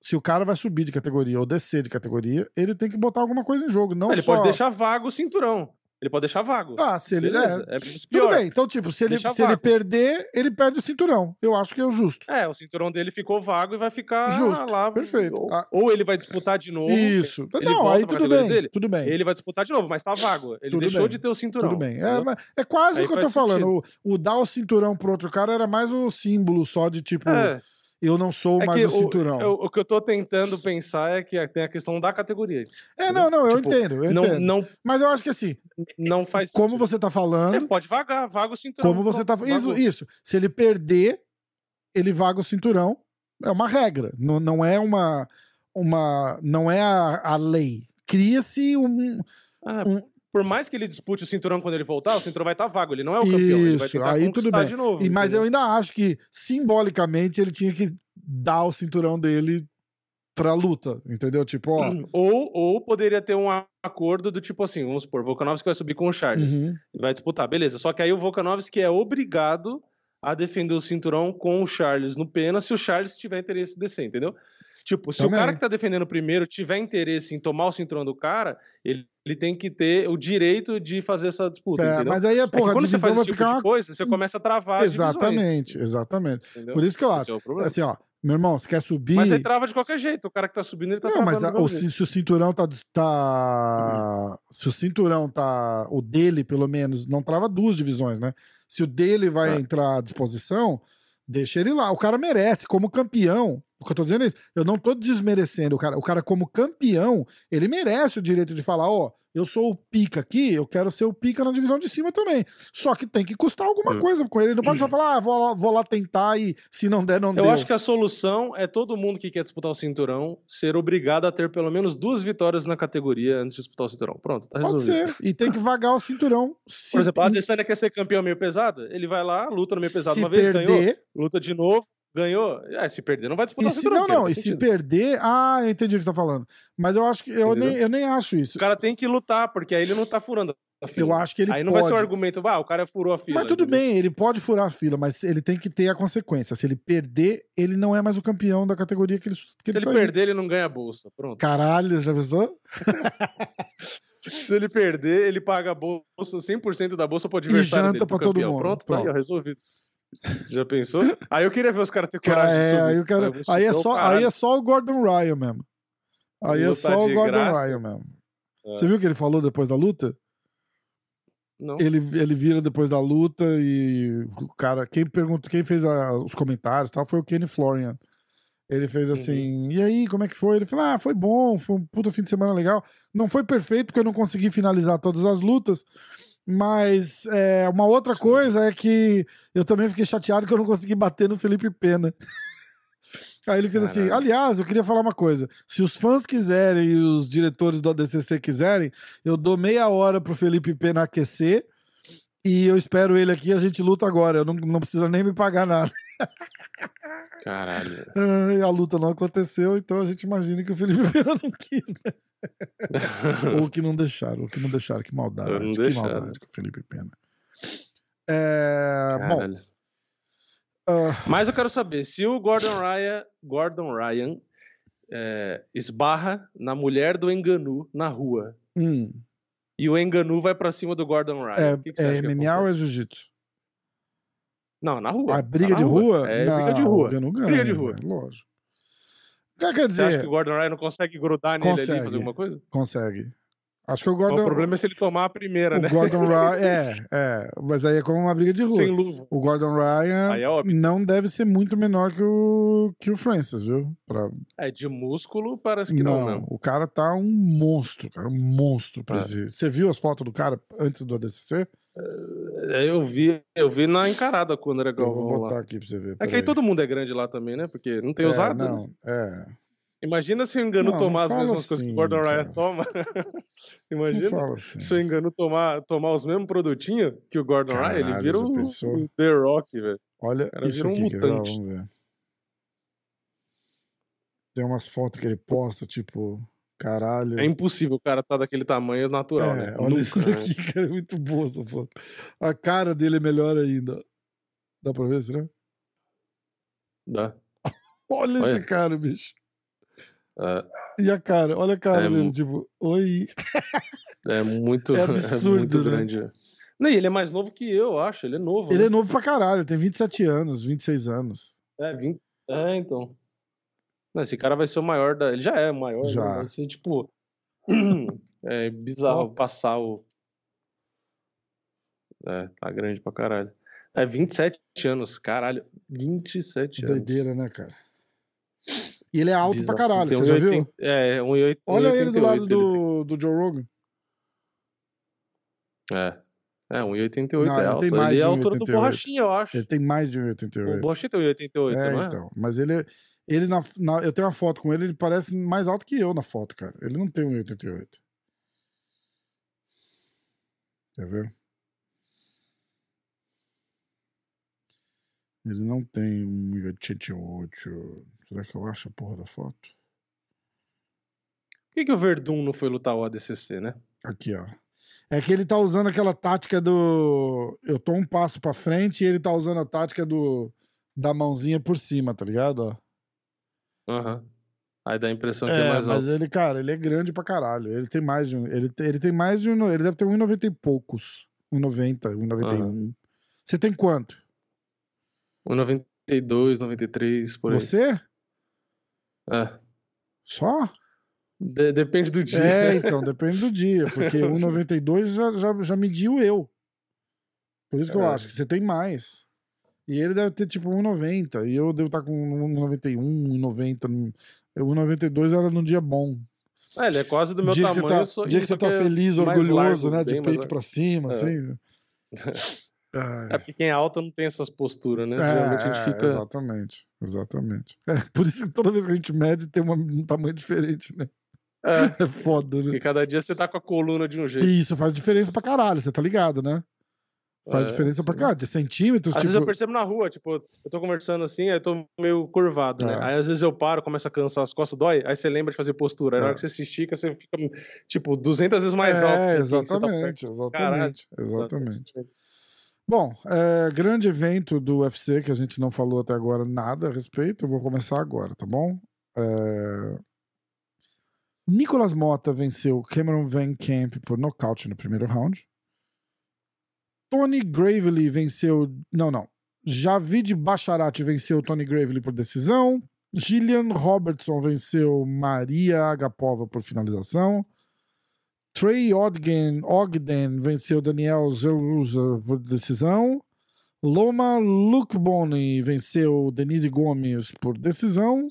se o cara vai subir de categoria ou descer de categoria, ele tem que botar alguma coisa em jogo. Não ele só... pode deixar vago o cinturão. Ele pode deixar vago. Ah, se ele. Beleza, É, é tudo bem. Então, tipo, se ele, Deixa se ele perder, ele perde o cinturão. Eu acho que é o justo. É, o cinturão dele ficou vago e vai ficar Justo, lá. perfeito. Ou, Ah. ou ele vai disputar de novo. Isso. ele não, aí tudo bem. dele? Tudo bem. Ele vai disputar de novo, mas tá vago. Ele Tudo deixou bem. de ter o cinturão. Tudo bem. É, é quase Aí o que eu tô faz falando. O, o dar o cinturão pro outro cara era mais o símbolo só de tipo, É, eu não sou é mais o cinturão. eu- o que eu tô tentando pensar é que tem a questão da categoria. é, não, não, eu tipo, entendo, eu Não, entendo. não, Mas eu acho que assim, não faz como sentido. você tá É, falando, pode vagar, vaga o cinturão. como você tá isso, isso. Se ele perder, ele vaga o cinturão. É uma regra. Não, não é uma. uma não é a, a lei. Cria-se um. Ah, um- Por mais que ele dispute o cinturão quando ele voltar, o cinturão vai estar vago. Ele não é o campeão. Ele vai Isso, tentar aí tudo bem. de novo. E, mas entendeu? eu ainda acho que, simbolicamente, ele tinha que dar o cinturão dele pra luta. Entendeu? Tipo, ó. Ou, ou poderia ter um acordo do tipo assim, vamos supor, Volkanovski vai subir com o Charles. uhum. Vai disputar, beleza. Só que aí o Volkanovski é obrigado a defender o cinturão com o Charles no pena se o Charles tiver interesse em descer, entendeu? Tipo, se Também. o cara que tá defendendo primeiro tiver interesse em tomar o cinturão do cara, ele, ele tem que ter o direito de fazer essa disputa, É, entendeu? mas aí, É porra, a quando você faz vai tipo ficar uma... coisa, você começa a travar Exatamente, exatamente. entendeu? Por isso que eu acho. É o. Assim, ó, meu irmão, você quer subir. Mas aí trava de qualquer jeito. O cara que tá subindo, ele tá Não, mas a- ci- se o cinturão tá, tá. Se o cinturão tá. O dele, pelo menos, não trava duas divisões, né? Se o dele vai É. entrar à disposição, deixa ele lá. O cara merece, como campeão. O que eu tô dizendo é isso. Eu não tô desmerecendo o cara. O cara, como campeão, ele merece o direito de falar: ó, eu sou o pica aqui, eu quero ser o pica na divisão de cima também. Só que tem que custar alguma Hum. coisa com ele. Ele não pode *clears throat* só falar: ah, vou lá, vou lá tentar e se não der, não Eu deu. acho que a solução é todo mundo que quer disputar o cinturão ser obrigado a ter pelo menos duas vitórias na categoria antes de disputar o cinturão. Pronto, tá Pode resolvido. ser. E tem que vagar o cinturão. Se, Por exemplo, a Adesanya quer ser campeão meio pesado, ele vai lá, luta no meio pesado se uma vez, ganhou, perder, luta de novo, ganhou. É, se perder, não vai disputar E o se, não, não, e se perder. Ah, eu entendi o que você tá falando. Mas eu acho que. Eu Entendeu? nem, eu nem acho isso. O cara tem que lutar, porque aí ele não tá furando a fila. Eu acho que ele aí não pode. vai ser um argumento, ah, o cara furou a fila. Mas tudo entendeu? bem, ele pode furar a fila, mas ele tem que ter a consequência. Se ele perder, ele não é mais o campeão da categoria que ele, que Se ele ele perder, ele não ganha a bolsa. Pronto. Caralho, já pensou? *laughs* Se ele perder, ele paga a bolsa, 100% da bolsa pro adversário janta dele, pra todo campeão. mundo. Pronto, tá aí, ó, Pronto. resolvido. *laughs* Já pensou? Aí eu queria ver os caras ter coragem é, aí, aí, é só, aí é só o Gordon Ryan mesmo. Aí é Lutar só o Gordon graça. Ryan mesmo. É. Você viu o que ele falou depois da luta? Não. ele, ele vira depois da luta e o cara, quem perguntou, quem fez a- os comentários tal foi o Kenny Florian. Ele Uhum. fez assim, e aí, como é que foi? Ele falou, ah, foi bom, foi um puta fim de semana legal. Não foi perfeito porque eu não consegui finalizar todas as lutas, mas é, uma outra coisa é que eu também fiquei chateado que eu não consegui bater no Felipe Pena. *laughs* Aí ele fez assim, Caralho. aliás, eu queria falar uma coisa. Se os fãs quiserem e os diretores do ADCC quiserem, eu dou meia hora pro Felipe Pena aquecer e eu espero ele aqui e a gente luta agora. Eu não, não precisa nem me pagar nada. Caralho. *laughs* A luta não aconteceu, então a gente imagina que o Felipe Pena não quis, né? *laughs* ou que não deixaram, ou que não deixaram. Que maldade, não que deixaram. maldade com o Felipe Pena. É, bom, ah, Mas eu quero saber, se o Gordon Ryan, Gordon Ryan é, esbarra na mulher do Enganu na rua hum, e o Enganu vai pra cima do Gordon Ryan, é, que que é MMA ou é jiu-jitsu? Não, na rua. A briga Tá de na rua? É não, briga de rua. não ganho, Briga de rua. lógico. Quer Você acha dizer? que o Gordon Ryan não consegue grudar nele ali e Consegue. fazer alguma coisa? Consegue. Acho que o Gordon. O problema é se ele tomar a primeira, o né? Gordon *laughs* Ryan. É, é. Mas aí é como uma briga de rua. Sem luva. O Gordon Ryan é não deve ser muito menor que o, que o Francis, viu? Pra... É, de músculo parece que não, não, mesmo. o cara tá um monstro, cara. Um monstro. pra É. Você viu as fotos do cara antes do ADCC? É, Eu vi, eu vi na encarada com o André Eu vou Galvão botar lá. aqui pra você ver. É que aí todo mundo é grande lá também, né? Porque não tem É, usado. né? Não, é. Imagina se o Engano Não, não tomar as fala mesmas coisas que assim, o Gordon Ryan toma. *laughs* Não Imagina assim. se o Engano tomar, tomar os mesmos produtinhos que o Gordon Ryan, ele Caralho, vira o, o The Rock, velho. Olha isso vira um aqui? Ó, mutante. vamos ver. Tem umas fotos que ele posta, tipo, caralho. É impossível o cara tá daquele tamanho natural, É, né? olha Nunca, isso né? daqui, *laughs* cara, é muito boa essa foto. A cara dele é melhor ainda. Dá pra ver, será? Dá. Olha, *laughs* Olha. esse cara, bicho. É, E a cara, olha a cara É dele, tipo, oi. é muito, *laughs* É é absurdo, muito né? grande. Não, e ele é mais novo que eu, eu acho. Ele é novo. Ele né? é novo pra caralho, tem 27 anos, 26 anos. É, 20... é então. Não, esse cara vai ser o maior da. Ele já é o maior, né? Já. Vai ser tipo. *clears throat* É bizarro passar o. É, tá grande pra caralho. É 27 anos, caralho. 27 anos. Doideira, né, cara? E ele é alto Bizarro. pra caralho, você já 1,80 viu? É, 1,88 Olha ele do lado ele tem. do, do Joe Rogan. É. É, 1,88 Não, é ele alto. tem mais Ele é a altura do 1,88. Borrachinha, eu acho. Ele tem mais de O 1,88. Borrachinha tem 1,88, É, não é? então. Mas ele, ele na, na- eu tenho uma foto com ele, ele parece mais alto que eu na foto, cara. Ele não tem 1,88. Quer ver? Ele não tem 1,88. Será que eu acho a porra da foto? Por que, que o Verdun não foi lutar o ADCC, né? Aqui, ó. É que ele tá usando aquela tática do. Eu tô um passo pra frente e ele tá usando a tática do. Da mãozinha por cima, tá ligado? Aham. Uhum. Aí dá a impressão que é, é mais mas alto. Mas ele, cara, ele é grande pra caralho. Ele tem mais de um. Ele, ele tem mais de um. Ele deve ter 1,90 e poucos. 1,90, 1,91. Uhum. Você tem quanto? 1,92, 93, por aí. Você? É. Só? De depende do dia. É, *laughs* então, depende do dia. Porque 1,92 já, já, já mediu eu. Por isso que é. eu acho que você tem mais. E ele deve ter tipo 1,90. E eu devo estar com 1,91, 1,90. 1,92 era num dia bom. É, ele é quase do meu dia tamanho. Que tá, sou, dia que você tá feliz, orgulhoso, largo, né? De peito pra cima, é. assim. *laughs* É porque quem é alto não tem essas posturas, né? É, Geralmente a gente fica. Exatamente, exatamente. É, por isso que toda vez que a gente mede tem uma, um tamanho diferente, né? É. *laughs* é foda, né? Porque cada dia você tá com a coluna de um jeito. E isso faz diferença pra caralho, você tá ligado, né? Faz é, diferença pra cá, de centímetros. Às tipo... vezes eu percebo na rua, tipo, eu tô conversando assim, aí eu tô meio curvado, né? Aí às vezes eu paro, começa a cansar, as costas dói, aí você lembra de fazer postura. Aí na hora que você se estica, você fica, tipo, 200 vezes mais alto. É, exatamente, tá exatamente, exatamente. Bom, é, grande evento do UFC que a gente não falou até agora nada a respeito, eu vou começar agora, tá bom? É... Nicolas Mota venceu Cameron Van Camp por nocaute no primeiro round. Tony Gravely venceu. Não, não. Javid Bacharat venceu Tony Gravely por decisão. Gillian Robertson venceu Maria Agapova por finalização. Trey Ogden, Ogden venceu Daniel Zelusa por decisão. Loma Lukboni venceu Denise Gomes por decisão.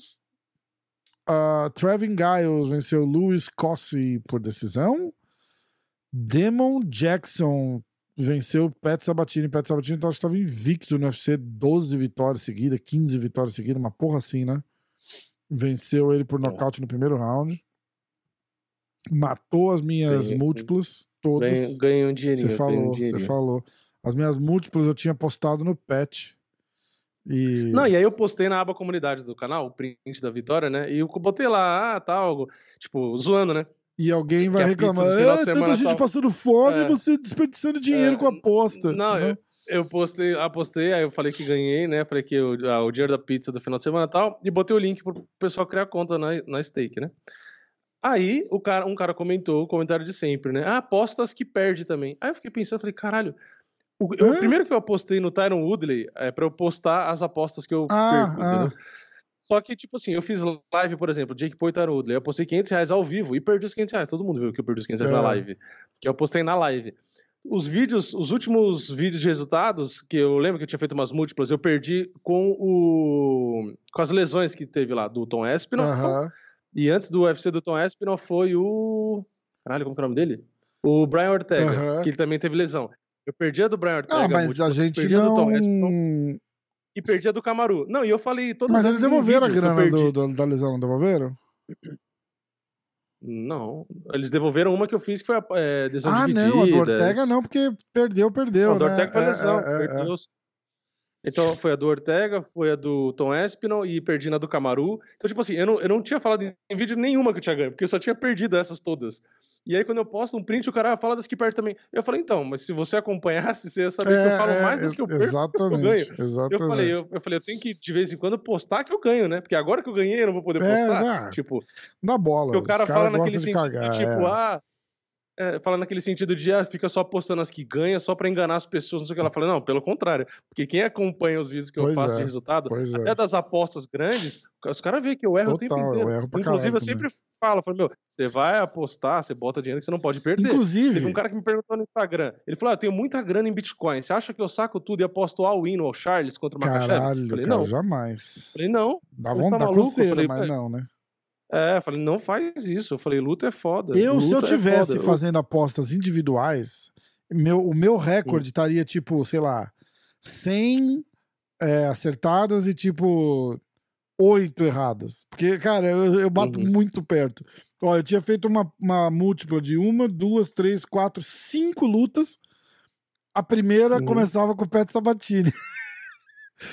Uh, Trevin Giles venceu Louis Cossi por decisão. Demon Jackson venceu Pat Sabatini. Pat Sabatini então, estava invicto no UFC, 12 vitórias seguidas, 15 vitórias seguidas, uma porra assim, né? Venceu ele por nocaute no primeiro round. Matou as minhas ganhei, múltiplas todas. Ganhei um dinheirinho. Você falou, um você falou. As minhas múltiplas eu tinha postado no pet. E... Não, e aí eu postei na aba comunidade do canal, o print da vitória, né? E eu botei lá, ah, tal, tipo, zoando, né? E alguém vai reclamar, é, tanta gente passando fome é. e você desperdiçando dinheiro é. com aposta. Não, eu, eu postei, apostei, aí eu falei que ganhei, né? Falei que o, ah, o dinheiro da pizza do final de semana e tal, e botei o link pro pessoal criar conta na, na stake, né? Aí o cara, um cara comentou o comentário de sempre, né? Ah, apostas que perde também. Aí eu fiquei pensando, falei, caralho, o, eu, primeiro que eu apostei no Tyron Woodley é pra eu postar as apostas que eu ah, perco, ah. Só que, tipo assim, eu fiz live, por exemplo, Jake Woodley. Eu postei 500 reais ao vivo e perdi os 500 reais. Todo mundo viu que eu perdi os 500 reais é. na live. Que eu postei na live. Os vídeos, os últimos vídeos de resultados, que eu lembro que eu tinha feito umas múltiplas, eu perdi com o. com as lesões que teve lá do Tom Espinal. Uh -huh. E antes do UFC do Tom Espinal foi o. Caralho, como que é o nome dele? O Brian Ortega, uh -huh. que ele também teve lesão. Eu perdi a do Brian Ortega. Ah, mas a gente não... A do Tom Espinal, e perdi a do Camaru. Não, e eu falei todas Mas eles devolveram a grana do, do, da lesão, não devolveram? Não, eles devolveram uma que eu fiz que foi a é, lesão ah, divididas. não, a do Ortega não, porque perdeu, perdeu, não, a do né? Ortega foi é, lesão, é, perdeu. Então foi a do Ortega, foi a do Tom Espinal e perdi na do Camaru. Então, tipo assim, eu não, eu não tinha falado em vídeo nenhuma que eu tinha ganho, porque eu só tinha perdido essas todas. E aí, quando eu posto um print, o cara fala das que perde também. Eu falei, então, mas se você acompanhasse, você ia saber é, que eu falo é, mais das que eu perco exatamente, que eu ganho. Exatamente. Eu falei, eu, eu, falei, eu tenho que, de vez em quando, postar que eu ganho, né? Porque agora que eu ganhei, eu não vou poder é, postar. Não, tipo, na bola. Porque o cara, cara fala naquele sentido cagar, tipo, é. ah. É, fala naquele sentido de ah, fica só postando as que ganha só para enganar as pessoas, não sei o que ela fala. Não, pelo contrário. Porque quem acompanha os vídeos que pois eu faço é, de resultado, até é. das apostas grandes, os caras veem que eu erro Total, o tempo inteiro. Eu erro pra Inclusive, eu sempre também. falo, falo, meu, você vai apostar, você bota dinheiro que você não pode perder. Inclusive. Teve um cara que me perguntou no Instagram. Ele falou: ah, eu tenho muita grana em Bitcoin. Você acha que eu saco tudo e aposto all in ou Charles contra o? Caralho, falei, cara, não. jamais. Falei, não. Dá Falei, vontade tá maluco? coceira, Falei, mas "Pai, não, né? É, falei, não faz isso. Eu falei, luta é foda. Eu, se eu Luta é tivesse foda. fazendo apostas individuais, meu, o meu recorde estaria tipo, sei lá, 100 é, acertadas e tipo 8 erradas. Porque, cara, eu, eu bato Uhum. muito perto. Ó, eu tinha feito uma, uma múltipla de uma, duas, três, quatro, cinco lutas. A primeira Uhum. começava com o Pet Sabatini. *laughs*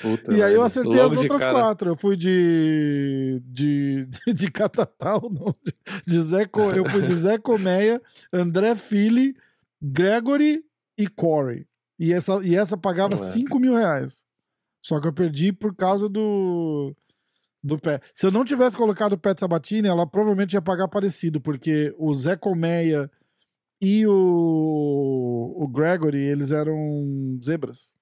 Puta, E aí eu acertei as de outras cara. quatro. Eu fui de. de. de Catatal, *laughs* não. De, de Zé, Co- eu fui de Zé Colmeia, André Fili, Gregory e Corey. E essa, e essa pagava Ué. 5 mil reais. Só que eu perdi por causa do. Do pé. Se eu não tivesse colocado o Pet Sabatini, ela provavelmente ia pagar parecido, porque o Zé Colmeia e o, o Gregory, eles eram zebras.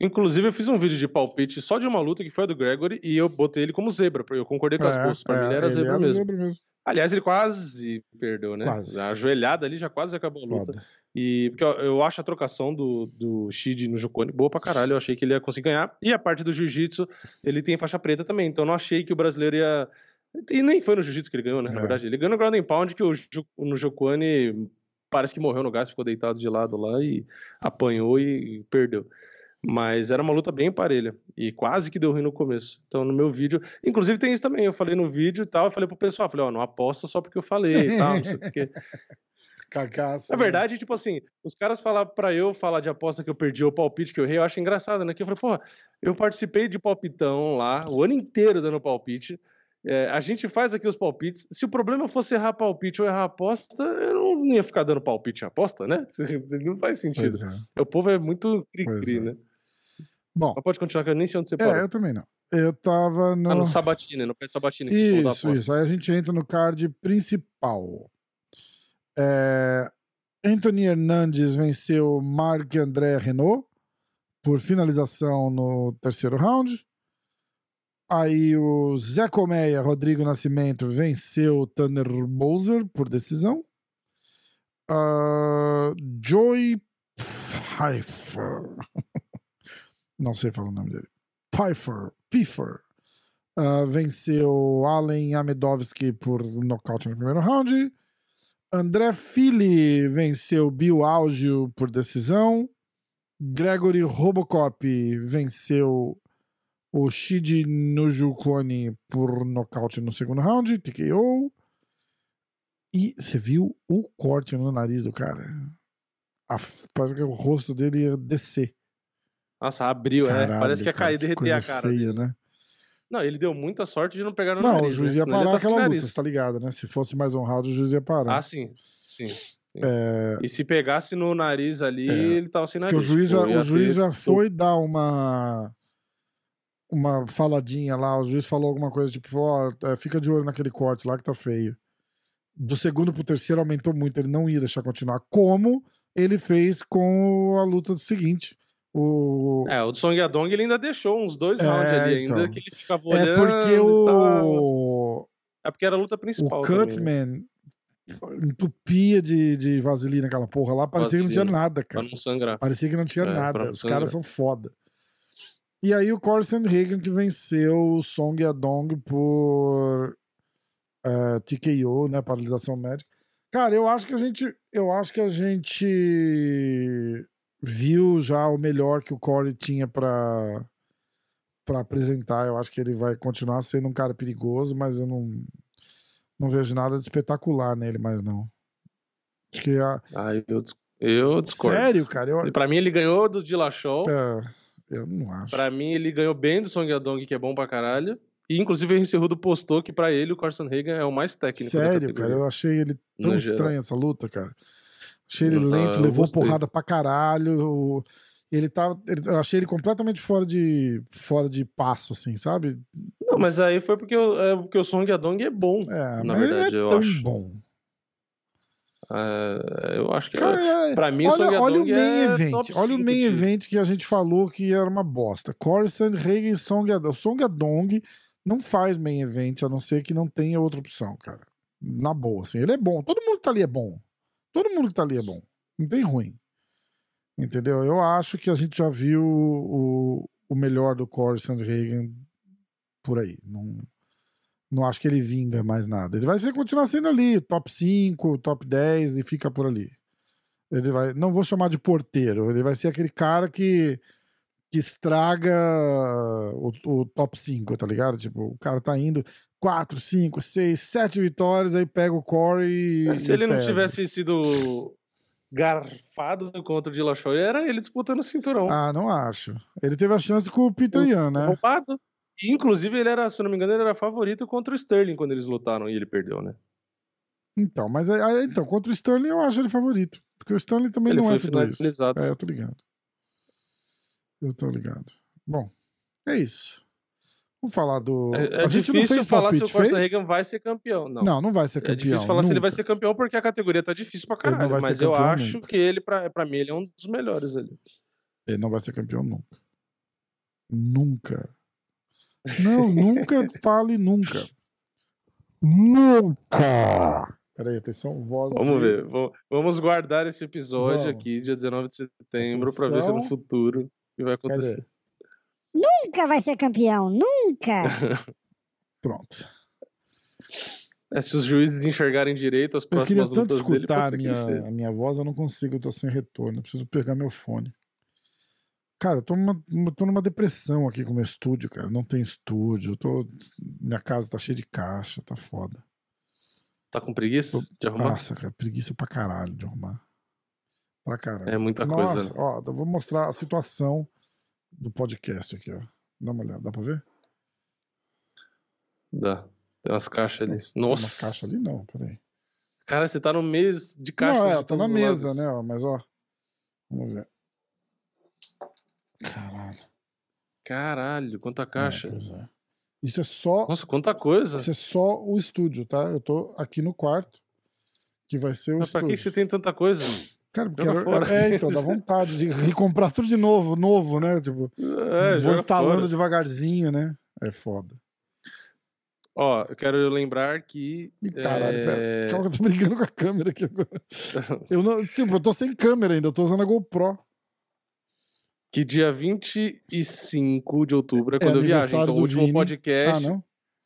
Inclusive, eu fiz um vídeo de palpite só de uma luta que foi a do Gregory e eu botei ele como zebra, porque eu concordei com as É, duas. Pra mim, é, ele era zebra mesmo. zebra mesmo. Aliás, ele quase perdeu, né? Quase. A joelhada ali já quase acabou a luta. Foda. E porque eu, eu acho a trocação do, do Shid no Jocone boa pra caralho. Eu achei que ele ia conseguir ganhar. E a parte do jiu-jitsu, ele tem faixa preta também. Então eu não achei que o brasileiro ia. E nem foi no jiu-jitsu que ele ganhou, né? Na É. verdade, ele ganhou no ground and pound, que o, no Jocone parece que morreu no gás, ficou deitado de lado lá e apanhou e perdeu. Mas era uma luta bem parelha. E quase que deu ruim no começo. Então, no meu vídeo. Inclusive, tem isso também. Eu falei no vídeo e tal. Eu falei pro pessoal, falei, ó, não aposta só porque eu falei e tal. Não sei o *laughs* quê. Cacaço. Na verdade, tipo assim, os caras falar pra eu falar de aposta que eu perdi ou palpite que eu errei, eu acho engraçado, né? Que eu falei, porra, eu participei de palpitão lá, o ano inteiro dando palpite. É, a gente faz aqui os palpites. Se o problema fosse errar palpite ou errar aposta, eu não ia ficar dando palpite aposta, né? *laughs* Não faz sentido. É. O povo é muito cri-cri, é. né? Bom, Mas pode continuar, que eu nem sei onde você é, parou. eu também não. Eu tava no. Ah, no Sabatini, no pé de Sabatini. Isso, isso. Aí a gente entra no card principal. É, Anthony Hernandes venceu Marc André Renault por finalização no terceiro round. Aí o Zé Colmeia, Rodrigo Nascimento, venceu Tanner Bowser por decisão. Ah, Joey Pfeiffer. Não sei falar o nome dele. Pfeiffer. Pfeiffer. Ah, venceu Allen Amedovski por nocaute no primeiro round. André Fili venceu Bill Algio por decisão. Gregory Robocop venceu o Shiji Nujukoni por nocaute no segundo round, TKO. E você viu o corte no nariz do cara? A parece que o rosto dele ia descer. Nossa, abriu, né? Caralho, Parece que ia cair e derreter a cara. feia, né? Não, ele deu muita sorte de não pegar no Não, nariz. o juiz né? ia Senão ele parar sem aquela luta, você tá ligado, né? Se fosse mais round, o juiz ia parar. Ah, sim, sim. sim. É, E se pegasse no nariz ali, É. ele tava sem nariz. Porque o juiz já, tipo, ia o juiz já foi dar uma uma faladinha lá, o juiz falou alguma coisa tipo, ó, é, fica de olho naquele corte lá que tá feio. Do segundo pro terceiro aumentou muito, ele não ia deixar continuar, como ele fez com a luta seguinte. O... É, o Song Yadong ele ainda deixou uns dois É, rounds ali ainda, então. que ele ficava É olhando porque e tal. o, É porque era a luta o principal também, né? Cutman entupia de, de vaselina aquela porra lá, parecia que não tinha Vaselina, nada, Pra cara. não sangrar. Parecia que não tinha É, pra nada. Os caras são foda. E aí o Corey Sandhagen que venceu o Song Yadong por eh, TKO, né, paralisação médica. Cara, eu acho que a gente, eu acho que a gente viu já o melhor que o Corey tinha pra para apresentar. Eu acho que ele vai continuar sendo um cara perigoso, mas eu não não vejo nada de espetacular nele mais não. Acho que a... Ah, eu, eu discordo. sério, cara, eu, Pra mim ele ganhou do Dillashaw. é, eu não acho. Pra mim ele ganhou bem do Song Yadong, que é bom pra caralho. E inclusive o Cerrudo postou que pra ele o Carson Hagan é o mais técnico Sério, cara, eu achei ele tão estranho essa luta, cara. Achei ele lento, eu levou gostei. porrada pra caralho. o- Ele tava. ele- eu achei ele completamente fora de, fora de passo, assim, sabe? Não, mas aí foi porque, o- é porque o Song Yadong é bom. É, Na verdade, é eu tão acho. bom. É, eu acho que é- Cara, é- pra mim o Song olha, olha o main é event. Olha o 5 main de- event que a gente falou que era uma bosta. Sandhagen e Song Yadong. O Song Yadong não faz main event, a não ser que não tenha outra opção, cara. Na boa, assim. Ele é bom. Todo mundo que tá ali é bom. Todo mundo que tá ali é bom. Não tem ruim. Entendeu? Eu acho que a gente já viu o, o melhor do Corey Sandhagen por aí. Não, não acho que ele vinga mais nada. Ele vai ser, continuar sendo ali, top 5, top 10 e fica por ali. Ele vai, não vou chamar de porteiro, ele vai ser aquele cara que, que estraga o, o top 5, tá ligado? Tipo, o cara tá indo 4, 5, 6, 7 vitórias, aí pega o Corey e. Se e ele não tivesse sido garfado contra o Dillashaw, era ele disputando o cinturão. Ah, não acho. Ele teve a chance com o Peter Yan, né? Roubado. Inclusive, ele era, se não me engano, ele era favorito contra o Sterling quando eles lutaram e ele perdeu, né? Então, mas aí- então, contra o Sterling eu acho ele favorito. Porque o Sterling também Ele não é tudo isso. É, eu tô ligado. Eu tô ligado. Bom, é isso. Vamos falar do. É, é a gente não difícil fez falar se palpite, o Costa fez? Reagan vai ser campeão. Não. Não, não vai ser É campeão. difícil falar se ele vai nunca. ser campeão porque a categoria tá difícil pra caralho. Mas eu acho nunca. que ele, pra, pra mim, ele é um dos melhores ali. Ele não vai ser campeão nunca. Nunca. Não, nunca *laughs* fale nunca. Nunca! Peraí, atenção, voz. Vamos de- ver. Vamos- guardar esse episódio Vamos. aqui, dia 19 de setembro, pra ver se no futuro o que vai acontecer. Nunca vai ser campeão, nunca. *laughs* Pronto. É, se os juízes enxergarem direito as Eu queria próximas tanto lutas dele, pode escutar a ser que minha, a minha voz, eu não consigo, eu tô sem retorno. Eu preciso pegar meu fone. Cara, eu tô numa, eu tô numa depressão aqui com o meu estúdio, cara. Não tem estúdio. Eu tô, minha casa tá cheia de caixa, tá foda. Tá com preguiça de arrumar? Nossa, cara, preguiça pra caralho de arrumar. Pra caralho. É muita Nossa, coisa. né? ó, eu vou mostrar a situação do podcast aqui, ó. Dá uma olhada, dá pra ver? Dá. Tem umas caixas ali. Tem umas Nossa. caixas ali? Não, peraí. Cara, você tá no meio de caixas. não, é, tô na mesa, lados. né? ó, Mas, ó. Vamos ver. Caralho. Caralho, quanta É, caixa. pois é. Isso é só. Nossa, quanta coisa. Isso é só o estúdio, tá? Eu tô aqui no quarto, que vai ser o Mas pra estúdio. que você tem tanta coisa? Cara, porque era- fora. é, então, dá vontade de *laughs* recomprar tudo de novo, novo, né? Tipo, É, vou instalando fora. devagarzinho, né? É foda. Ó, eu quero lembrar que. Caralho, é, pera. Calma eu tô brincando com a câmera aqui agora. *laughs* Eu não, tipo, eu tô sem câmera ainda, eu tô usando a GoPro. Que dia 25 de outubro é É quando eu viajo. aniversário Então, do o último Vini. podcast. Ah,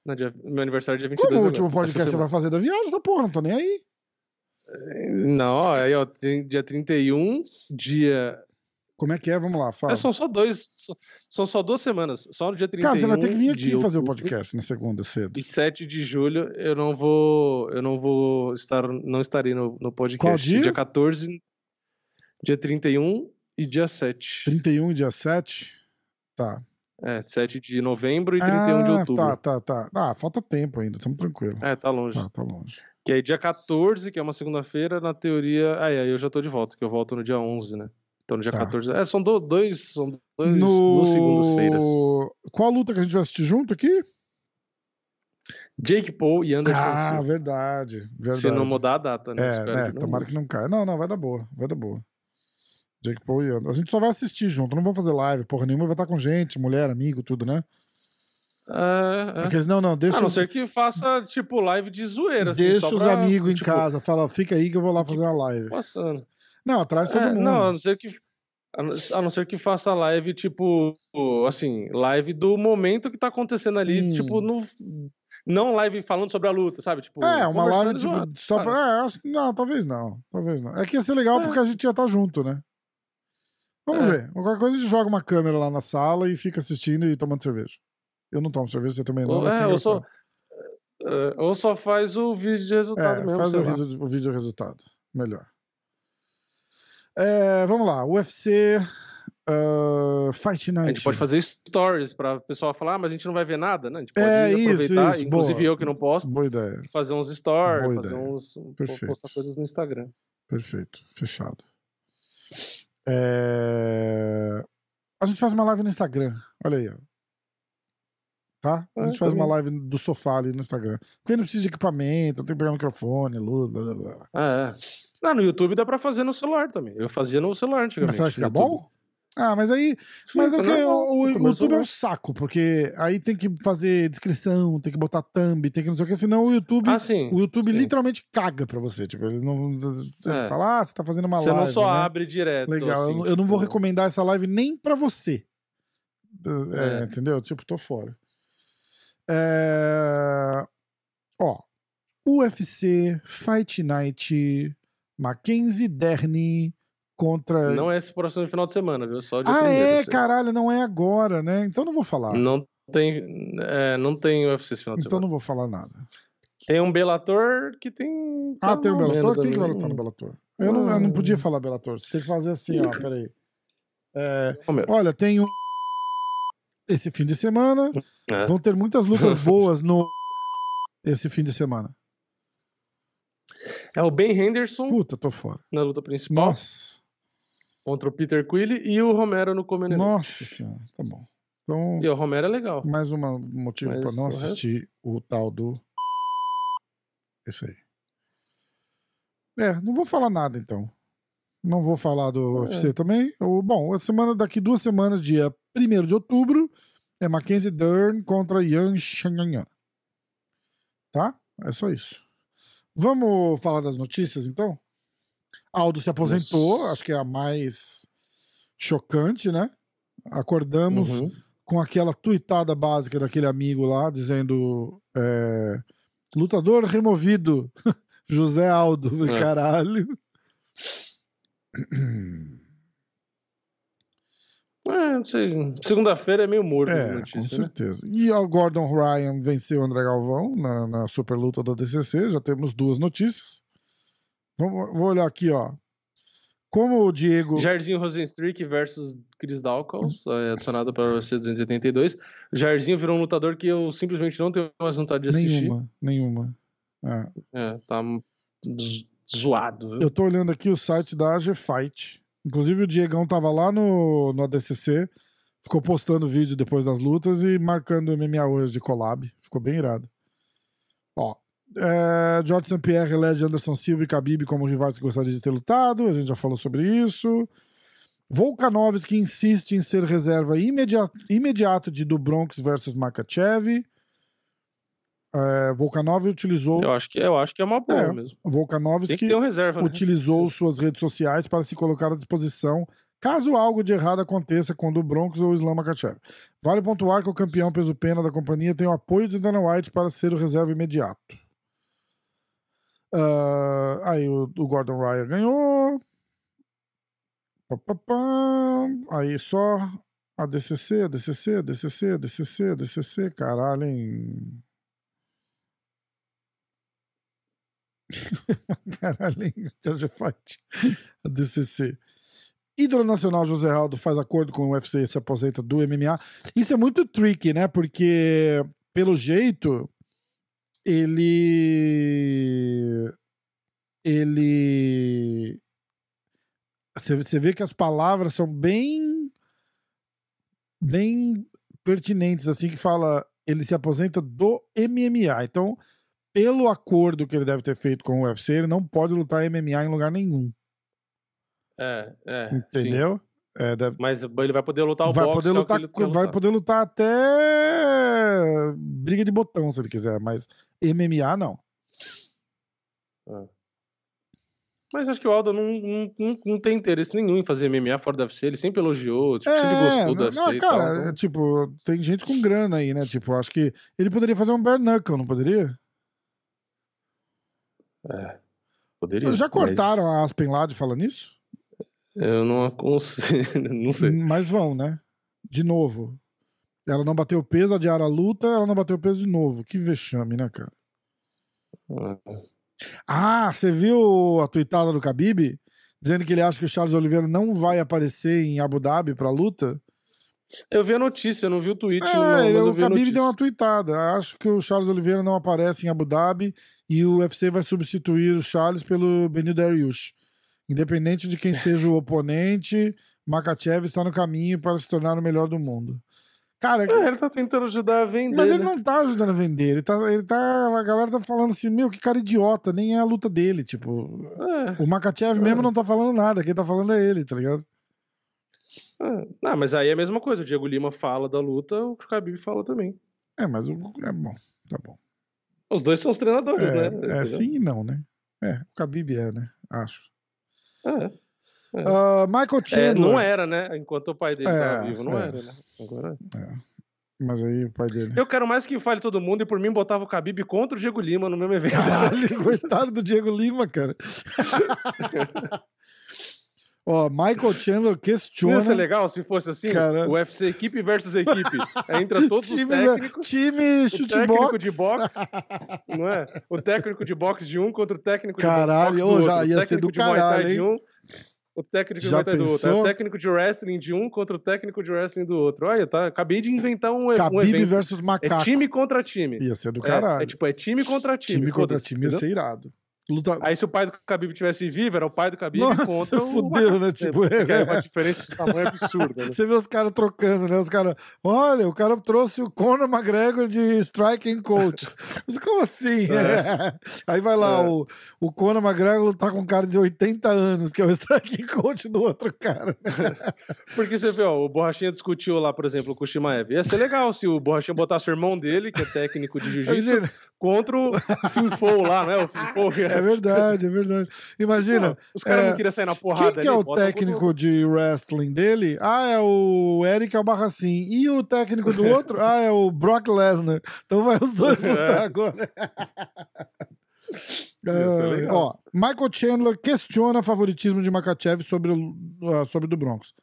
não? Dia- meu aniversário é dia 22 Como o último podcast você vai fazer da viagem, essa porra? Não tô nem aí. Não, aí, ó, dia 31, dia. Como é que é? Vamos lá, fala. É, são só dois. São só duas semanas. Só no dia 31. Cara, você vai ter que vir de aqui fazer o outubro podcast na segunda, cedo. E 7 de julho eu não vou. Eu não vou estar. Não estarei no, no podcast. Qual dia? Dia 14, dia 31 e dia 7. 31 e dia 7? Tá. É, 7 de novembro e 31 de Ah, outubro. Tá, tá, tá. Ah, falta tempo ainda, estamos tranquilos. É, tá longe. Tá, tá longe. Que aí dia 14, que é uma segunda-feira, na teoria. Aí, aí eu já tô de volta, que eu volto no dia 11, né? Então no dia Tá. 14. É, são do- dois. São dois, duas segundas-feiras. Qual luta que a gente vai assistir junto aqui? Jake Paul e Anderson Ah, Silva. verdade. verdade. Se não mudar a data, né? É, né? que Tomara que não caia. Não, não, vai dar boa. Vai dar boa. Jake Paul e Anderson. A gente só vai assistir junto, não vamos fazer live, porra nenhuma, vai estar com gente, mulher, amigo, tudo, né? É, é. Porque, não, não, deixa, A não os- ser que faça, tipo, live de zoeira, assim, deixa só os pra, amigos em tipo, casa. Fala, fica aí que eu vou lá fazer uma live. Passando. Não, traz todo É, mundo. não, a não ser que. A não, ser que faça live, tipo, assim, live do momento que tá acontecendo ali, Hum. tipo, no. Não live falando sobre a luta, sabe? Tipo, É, uma live tipo, só sabe? pra. É, não, talvez não. Talvez não. É que ia ser legal É. porque a gente ia estar junto, né? Vamos É. ver. Qualquer coisa a gente joga uma câmera lá na sala e fica assistindo e tomando cerveja. Eu não tomo cerveja, você também não. Ou, vai ser é, ou, só, é, ou só faz o vídeo de resultado É, mesmo. faz o, vídeo, o vídeo resultado. Melhor. É, vamos lá. UFC uh, Fight A Night. gente pode fazer stories pra pessoal falar, ah, mas a gente não vai ver nada, né? A gente pode É, isso, aproveitar, isso, inclusive boa. eu que não posto, Boa ideia. fazer uns stories, Boa fazer ideia. uns. Perfeito. postar coisas no Instagram. Perfeito. Fechado. É, A gente faz uma live no Instagram. Olha aí, ó. Tá? A É, gente faz uma live do sofá ali no Instagram. Porque não precisa de equipamento, não tem que pegar microfone, luz, blá, blá, blá. Ah, é. Não, no YouTube dá pra fazer no celular também. Eu fazia no celular antigamente. Mas será que fica YouTube. bom? Ah, mas aí. Mas é normal, o, o no YouTube é um saco, porque aí tem que fazer descrição, tem que botar thumb, tem que não sei o que, senão o YouTube. Ah, sim. o YouTube sim. literalmente caga pra você. Tipo, ele não. Você É. fala, ah, você tá fazendo uma Você live. não só né? abre direto. Legal, eu assim, não- eu, não vou tipo, recomendar essa live nem pra você. É, É. Entendeu? Tipo, tô fora. É, Ó, UFC Fight Night Mackenzie Dern contra. Não é esse próximo final de semana, viu? Só ah, primeiro, é, sei. caralho, não é agora, né? Então não vou falar. Não tem, é, não tem UFC esse final de então semana. não vou falar nada. Tem um Bellator que tem. Ah, tem valendo Bellator? Quem que vai lutar no Bellator? Eu não, eu não podia Ah. falar Bellator. Você tem que fazer assim, ó, peraí. É, olha, tem um. Esse fim de semana. É. Vão ter muitas lutas *laughs* boas no. Esse fim de semana. É o Ben Henderson Puta, tô fora. na luta principal Nossa. contra o Peter Quille e o Romero no Comendo. Nossa senhora. Tá bom. Então, E o Romero é legal. mais um motivo Mas pra não o resto- assistir o tal do. Isso aí. É, não vou falar nada então. Não vou falar do É. UFC também. O, bom, a semana daqui duas semanas, dia 1 de outubro, é Mackenzie Dern contra Yan Shanyan. Tá? É só isso. Vamos falar das notícias então? Aldo se aposentou, Nossa. acho que é a mais chocante, né? Acordamos Uhum. com aquela tuitada básica daquele amigo lá, dizendo é, lutador removido, *laughs* José Aldo, É. caralho. *clears throat* *clears throat* É. Segunda-feira é meio morto É, com notícia, né? certeza. E o Gordon Ryan venceu o André Galvão na, na super luta do DCC, já temos duas notícias. Vamos, vou olhar aqui, ó. Como o Diego. Jairzinho Rosenstrick versus Chris Dawkins, é, adicionado para o UFC 282. O Jairzinho virou um lutador que eu simplesmente não tenho mais vontade de assistir. Nenhuma, nenhuma. É. É, tá zoado. viu? Eu tô olhando aqui o site da AG Fight. Inclusive o Diegão tava lá no, no ADCC, ficou postando vídeo depois das lutas e marcando MMA hoje de collab. Ficou bem irado. Ó, é, George St. Pierre elege Anderson Silva e Khabib como rivais que gostaria de ter lutado. A gente já falou sobre isso. Volkanovski insiste em ser reserva imediato, imediato de do Bronx versus Makachev. É, Volkanov utilizou. Eu acho que, eu acho que é uma boa É, mesmo. Volkanovski que reserva, né? utilizou suas redes sociais para se colocar à disposição caso algo de errado aconteça com o do Broncos ou o Islam Makhachev. Vale pontuar que o campeão peso-pena da companhia tem o apoio de Dana White para ser o reserva imediato. Ah, aí o, o Gordon Ryan ganhou. Pá, pá, pá. Aí só a DCC, a DCC, a DCC, a DCC, a DCC, caralho, hein? *laughs* Caralho? Georgia Fight. A DCC. Ídolo Nacional José Aldo faz acordo com o UFC e se aposenta do MMA. Isso é muito tricky, né? Porque, pelo jeito, ele. Ele. Você vê que as palavras são bem. bem pertinentes, assim, que fala. Ele se aposenta do MMA. Então, pelo acordo que ele deve ter feito com o UFC, ele não pode lutar MMA em lugar nenhum. É, é. Entendeu? É, deve- Mas ele vai poder lutar o vai boxe, poder é lutar, ele quer vai poder lutar até briga de botão se ele quiser, mas MMA não. Mas acho que o Aldo não, não, não, tem interesse nenhum em fazer MMA fora do UFC. Ele sempre elogiou, tipo, sempre gostou do não, UFC não, e cara, tal. é, então- tipo, tem gente com grana aí, né? Tipo, acho que ele poderia fazer um bare knuckle, não poderia? É, poderia. Já mas cortaram a Aspen falar nisso? Eu não aconselho, *laughs* não sei. Mas vão, né? De novo. Ela não bateu peso, adiaram a luta, ela não bateu peso de novo. Que vexame, né, cara? Ah, você viu a tuitada do Khabib? Dizendo que ele acha que o Charles Oliveira não vai aparecer em Abu Dhabi pra luta? Eu vi a notícia, eu não vi o tweet, É, não, mas eu o vi a Khabib deu uma tuitada. Acho que o Charles Oliveira não aparece em Abu Dhabi e o UFC vai substituir o Charles pelo Benil Dariush. Independente de quem seja o *laughs* oponente, Makachev está no caminho para se tornar o melhor do mundo. Cara, É, ele tá tentando ajudar a vender, mas ele né? não tá ajudando a vender. Ele tá, ele tá, a galera tá falando assim, meu, que cara idiota, nem é a luta dele. Tipo, É, o Makachev mesmo não tá falando nada, quem tá falando é ele, tá ligado? é. Não, mas aí é a mesma coisa. O Diego Lima fala da luta, o Khabib fala também. É, mas o, é bom, tá bom. Os dois são os treinadores, É, né? é sim e não, né? É, o Khabib é, né? Acho. É. Ah, Michael É, Chandler. não era, né? Enquanto o pai dele É, tava vivo, não é. era, né? Agora... Mas aí o pai dele. Eu quero mais que fale todo mundo e por mim botava o Khabib contra o Diego Lima no mesmo evento. Caralho, *laughs* coitado do Diego Lima, cara. *laughs* Ó, Michael Chandler questiona. ia ser legal se fosse assim? Cara. UFC equipe versus equipe. Aí *laughs* entra todos os time, técnicos. time O chute técnico box. de boxe, não é? O técnico de boxe de um contra o técnico Caralho, de boxe do já ia o ser técnico do de caralho, de um, o técnico de Já Muay Thai do outro. Pensou? o técnico de wrestling de um contra o técnico de wrestling do outro. Olha, tá, acabei de inventar um, um Khabib evento. versus É Macaco. time contra time. Ia ser do É, caralho. É, tipo, é time contra time. time contra time ia ser irado. Luta... Aí se o pai do Khabib tivesse vivo, era o pai do Khabib Nossa, contra o fudeu, né? Tipo, é, é uma *laughs* diferença de tamanho absurda, né? Você vê os caras trocando, né? Os caras, olha, o cara trouxe o Conor McGregor de striking coach. *laughs* Mas como assim? É. *laughs* Aí vai lá, É. o, o Conor McGregor tá com um cara de 80 anos, que é o striking coach do outro cara. Porque você vê, ó, o Borrachinha discutiu lá, por exemplo, com o Shimaev. Ia ser legal se o Borrachinha botasse o irmão dele, que é técnico de jiu-jitsu, contra o Finfou lá, né? O Finfou. É verdade, é verdade. Imagina, Pô, Os caras é, não queriam sair na porrada quem que é o técnico de wrestling dele? Ah, é o Eric Albarracin. E o técnico do outro? Ah, é o Brock Lesnar. Então vai os dois É. lutar agora. *laughs* Legal. ó, Michael Chandler questiona favoritismo de Makachev sobre o ah, sobre do Broncos.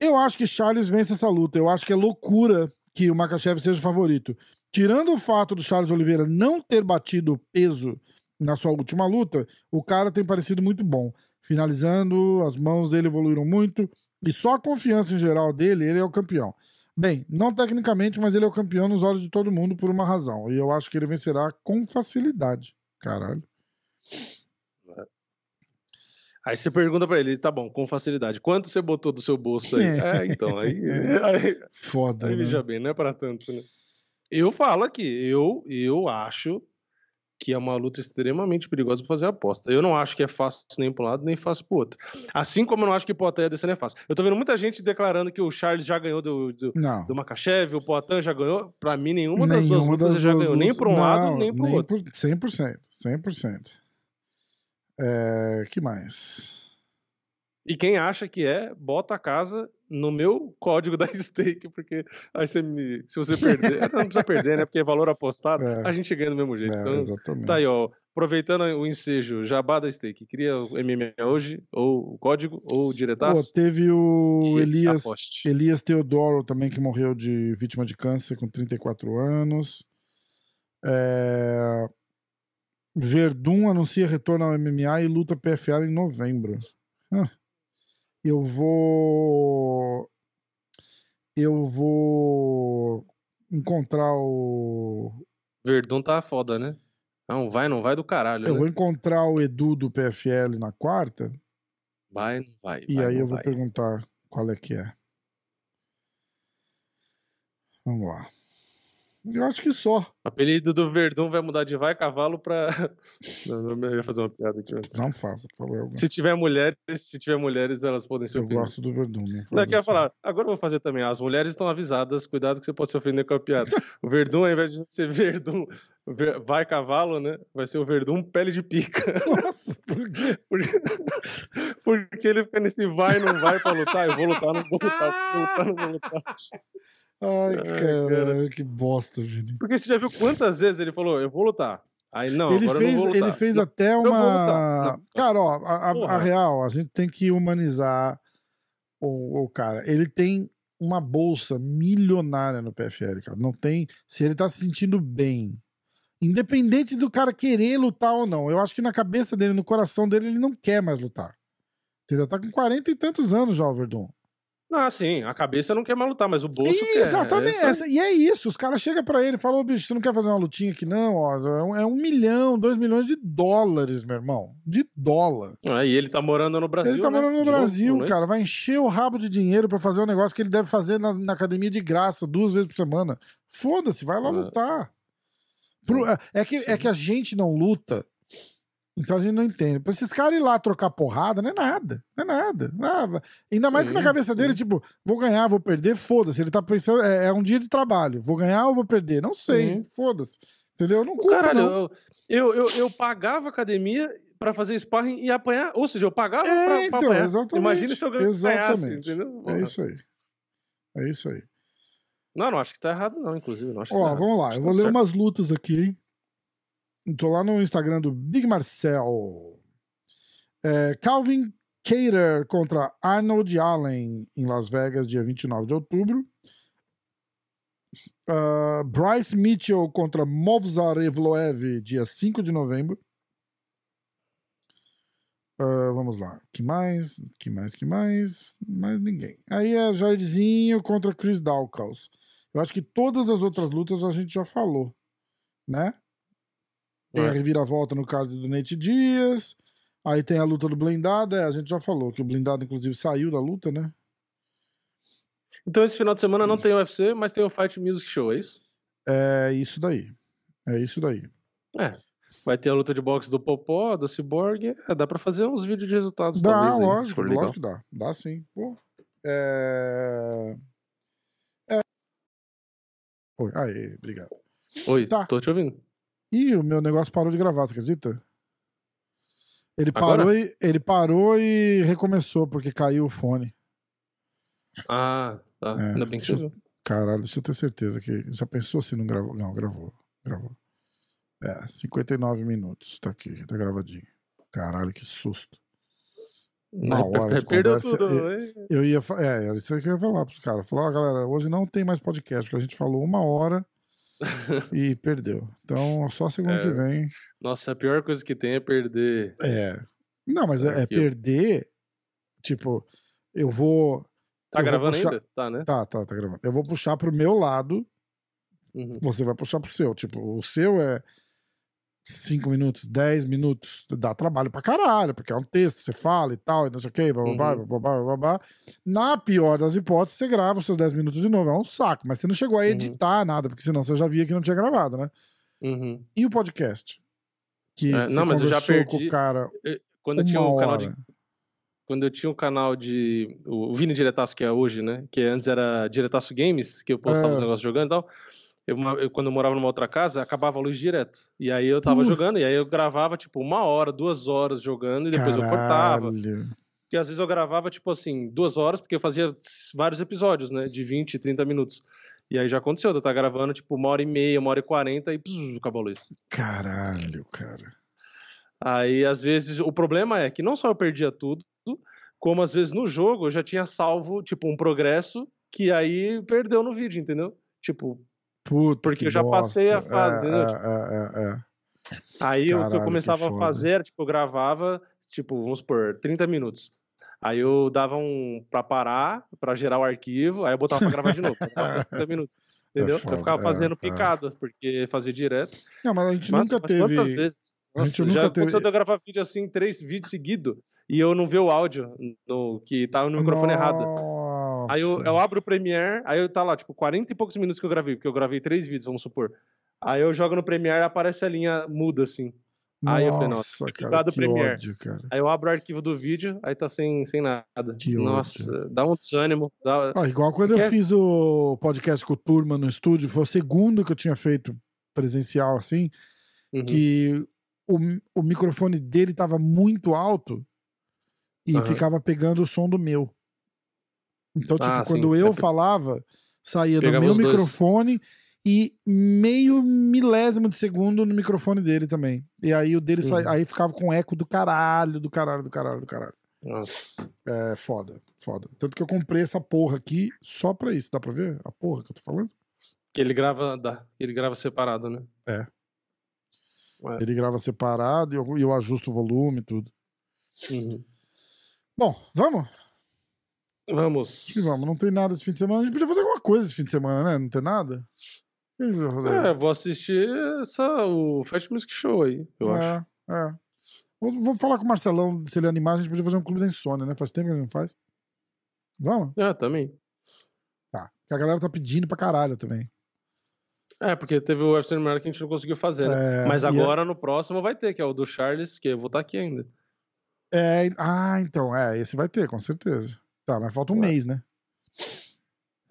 Eu acho que Charles vence essa luta. Eu acho que é loucura que o Makachev seja o favorito. Tirando o fato do Charles Oliveira não ter batido peso na sua última luta, o cara tem parecido muito bom. Finalizando, as mãos dele evoluíram muito. E só a confiança em geral dele, ele é o campeão. Bem, não tecnicamente, mas ele é o campeão nos olhos de todo mundo por uma razão. E eu acho que ele vencerá com facilidade. Caralho. Aí você pergunta pra ele, tá bom, com facilidade, quanto você botou do seu bolso aí? É. *laughs* É, então, aí, *laughs* aí, Foda. aí né? veja bem, não é pra tanto, né? Eu falo aqui, eu, eu acho que é uma luta extremamente perigosa pra fazer aposta. Eu não acho que é fácil nem pra um lado, nem fácil pro outro. Assim como eu não acho que Poatan descer é fácil. Eu tô vendo muita gente declarando que o Charles já ganhou do, do, Não. do Makachev, o Poatan já ganhou. Pra mim, nenhuma das duas Nenhuma lutas das já duas ganhou, nem pra um lado, Não, nem pro outro. por- 100%. 100%. É, que mais? E quem acha que é, bota a casa no meu código *laughs* da stake, porque aí você me. Se você perder. não precisa perder, né? Porque é valor apostado, É. a gente ganha do mesmo jeito. É, então, exatamente. tá aí, ó. Aproveitando o ensejo, jabá da stake. Cria o MMA hoje, ou o código, ou o Pô, diretaço. teve o Elias, aposte. Elias Teodoro também, que morreu de vítima de câncer com 34 anos. É... Verdun anuncia retorno ao MMA e luta PFL em novembro. Ah. Eu vou. Eu vou encontrar o. Verdun tá foda, né? Não, vai, não vai do caralho. Eu né? vou encontrar o Edu do PFL na quarta. Vai, não vai. E vai, aí eu vou vai. perguntar qual é que é. Vamos lá. Eu acho que só. O apelido do Verdun vai mudar de vai cavalo pra. *laughs* Não, ia fazer uma piada aqui. Não faça, por favor. Se tiver mulheres, se tiver mulheres, elas podem ser Eu gosto do Verdun. Não, Não, eu assim. falar, agora eu vou fazer também. As mulheres estão avisadas, cuidado que você pode se ofender com a piada. O Verdun, ao invés de ser Verdun ver- vai cavalo, né? Vai ser o Verdun pele de pica. *laughs* Nossa, por quê? Porque, porque ele fica nesse vai, não vai pra lutar. Eu vou lutar, não vou lutar, vou lutar, não vou lutar. Ai, cara. caralho, que bosta, Vini. Porque você já viu quantas vezes ele falou, eu vou lutar. Aí não, ele eu fez, não ele fez até lutar. uma. Cara, ó, a, a- a real, a gente tem que humanizar o, o cara. Ele tem uma bolsa milionária no PFL, cara. Não tem. Se ele tá se sentindo bem. Independente do cara querer lutar ou não. Eu acho que na cabeça dele, no coração dele, ele não quer mais lutar. Ele já tá com 40 e tantos anos já, o Verdun. Não, sim, a cabeça não quer mais lutar, mas o bolso E, quer. exatamente. É aí. essa- e é isso. Os caras chegam pra ele e falam: Ô, bicho, você não quer fazer uma lutinha aqui, não? Ó, é, um, é milhão, dois milhões de dólares, meu irmão. De dólar. Ah, e ele tá morando no Brasil. ele tá né? morando no De novo, Brasil, é isso? cara. Vai encher o rabo de dinheiro pra fazer um negócio que ele deve fazer na, na academia de graça, duas vezes por semana. Foda-se, vai lá É. lutar. Pro- é, é que, é que a gente não luta. Então a gente não entende. Pra esses caras ir lá trocar porrada, não é nada. Não é nada. Ah, ainda mais que na Sim, cabeça dele, sim. tipo, vou ganhar, vou perder, foda-se. Ele tá pensando, é, é um dia de trabalho. Vou ganhar ou vou perder? Não sei, Sim. foda-se. Entendeu? Não culpa, Caralho, não. eu, eu, eu, pagava academia pra fazer sparring e apanhar. Ou seja, eu pagava É, pra, pra então, apanhar. exatamente. Imagina se eu ganhasse, Exatamente. entendeu? É isso aí. É isso aí. Não, não acho que tá errado, não, inclusive. Não acho Ó, tá errado. vamos lá. Acho Eu vou tá ler certo. umas lutas aqui, hein? Tô lá no Instagram do Big Marcel. É, Calvin Cater contra Arnold Allen em Las Vegas, dia 29 de outubro. Ah, Bryce Mitchell contra Movzar Evloev, dia 5 de novembro. Ah, vamos lá. Que mais? Que mais? Que mais? Mais ninguém. Aí é Jairzinho contra Chris Dawkins. Eu acho que todas as outras lutas a gente já falou, né? Tem a É. reviravolta no card do Nate Dias. Aí tem a luta do blindado. É, a gente já falou que o blindado, inclusive, saiu da luta, né? Então esse final de semana não tem UFC, mas tem o Fight Music Show, é isso? É isso daí. É isso daí. É. Vai ter a luta de boxe do Popó, do Cyborg. É, dá pra fazer uns vídeos de resultados Dá, talvez, se lógico, lógico que dá. Dá sim. Pô. É... é... Oi, aê, obrigado. Oi, Tá. tô te ouvindo. Ih, o meu negócio parou de gravar, você acredita? Ele Agora? parou, e, ele parou e recomeçou, porque caiu o fone. Ah, tá. É, Ainda bem que deixa eu-. Caralho, deixa eu ter certeza que. Já pensou se não gravou? Não, gravou. Gravou. É, 59 minutos. Tá aqui, tá gravadinho. Caralho, que susto. Aí, hora de Perdeu conversa, tudo. eu-? Eu ia. É, era isso que eu ia falar pros caras. Falar, ó, galera, hoje não tem mais podcast, porque a gente falou uma hora e perdeu. Então, só segunda É. que vem. Nossa, a pior coisa que tem é perder. É. Não, mas é, é Arquivo. perder. Tipo, eu vou. Tá eu vou gravando puxar- ainda? Tá, né? Tá, tá, tá gravando. Eu vou puxar pro meu lado, Uhum. você vai puxar pro seu. Tipo, o seu é 5 minutos, 10 minutos. Dá trabalho pra caralho, porque é um texto, você fala e tal, e não sei o quê, bababá, Uhum. bababá, bababá. Na pior das hipóteses, você grava os seus 10 minutos de novo. É um saco, mas você não chegou a Uhum. editar nada, porque senão você já via que não tinha gravado, né? Uhum. E o podcast? Que É, não, mas eu já perdi o cara Quando eu tinha um canal de quando eu tinha um canal de. O Vini Diretaço, que é hoje, né? Que antes era Diretaço Games, que eu postava É. os negócios jogando e tal. Eu, eu, quando eu morava numa outra casa, acabava a luz direto. E aí eu tava Uh. jogando, e aí eu gravava, tipo, uma hora, duas horas jogando, e depois eu cortava. Caralho. Porque às vezes eu gravava, tipo assim, duas horas, porque eu fazia vários episódios, né? De 20, 30 minutos. E aí já aconteceu, eu estar gravando, tipo, uma hora e meia, uma hora e quarenta, e pss, acabou a luz. Caralho, cara. Aí, às vezes, o problema é que não só eu perdia tudo, como às vezes no jogo eu já tinha salvo, tipo, um progresso que aí perdeu no vídeo, entendeu? Tipo, Puta, Porque que eu já passei a bosta. É, entendeu? é, é, é, é. aí o que Caralho, eu que começava a foda. fazer era, tipo, eu gravava, tipo, vamos supor, 30 minutos. Aí eu dava um pra parar, pra gerar o arquivo, aí eu botava pra gravar de novo. pra gravar 30 minutos. Entendeu? foda, eu ficava é, fazendo é. picada, porque fazia direto. Não, mas a gente Mas, nunca mas teve. quantas vezes? a gente Nossa, nunca já teve- de eu gravar vídeo assim, três vídeos seguidos, e eu não ver o áudio no, que tava no microfone errado. Nossa. Aí eu, eu abro o Premiere, aí eu tá lá, tipo, 40 e poucos minutos que eu gravei, porque eu gravei três vídeos, vamos supor. Aí eu jogo no Premiere e aparece a linha muda, assim. Aí eu falei, nossa, Nossa, cara, que Premiere. ódio, cara. Aí eu abro o arquivo do vídeo, aí tá sem, sem nada. Que nossa, dá um desânimo. Dá... Ah, igual quando eu Porque fiz o podcast com o Turma no estúdio, foi o segundo que eu tinha feito presencial assim, Uhum. que o, o microfone dele tava muito alto e Aham. ficava pegando o som do meu. Então, tipo, Ah, quando sim. eu É falava, saía Pegava meu os dois. microfone e meio milésimo de segundo no microfone dele também. E aí o dele. Uhum. aí ficava com eco do caralho, do caralho, do caralho, do caralho. Nossa. É foda, foda. Tanto que eu comprei essa porra aqui só pra isso. Dá pra ver a porra que eu tô falando? Que ele grava, dá. Ele grava separado, né? É. É. Ele grava separado e eu, eu ajusto o volume e tudo. Uhum. Bom, vamos? Vamos. Que vamos. Não tem nada de fim de semana. A gente podia fazer alguma coisa de fim de semana, né? Não tem nada? O que a gente vai fazer? É, vou assistir essa, o Fast Music Show aí, eu acho. É, é. Vou, vou falar com o Marcelão, se ele animar, a gente podia fazer um clube da insônia, né? Faz tempo que ele não faz. Vamos? É, também. Tá. Porque a galera tá pedindo pra caralho também. É, porque teve o After Murder que a gente não conseguiu fazer, né? É, Mas e agora no próximo vai ter, que é o do Charles, que eu vou estar aqui ainda. É, ah, então, é, esse vai ter, com certeza. Tá, mas falta um Ué. mês, né?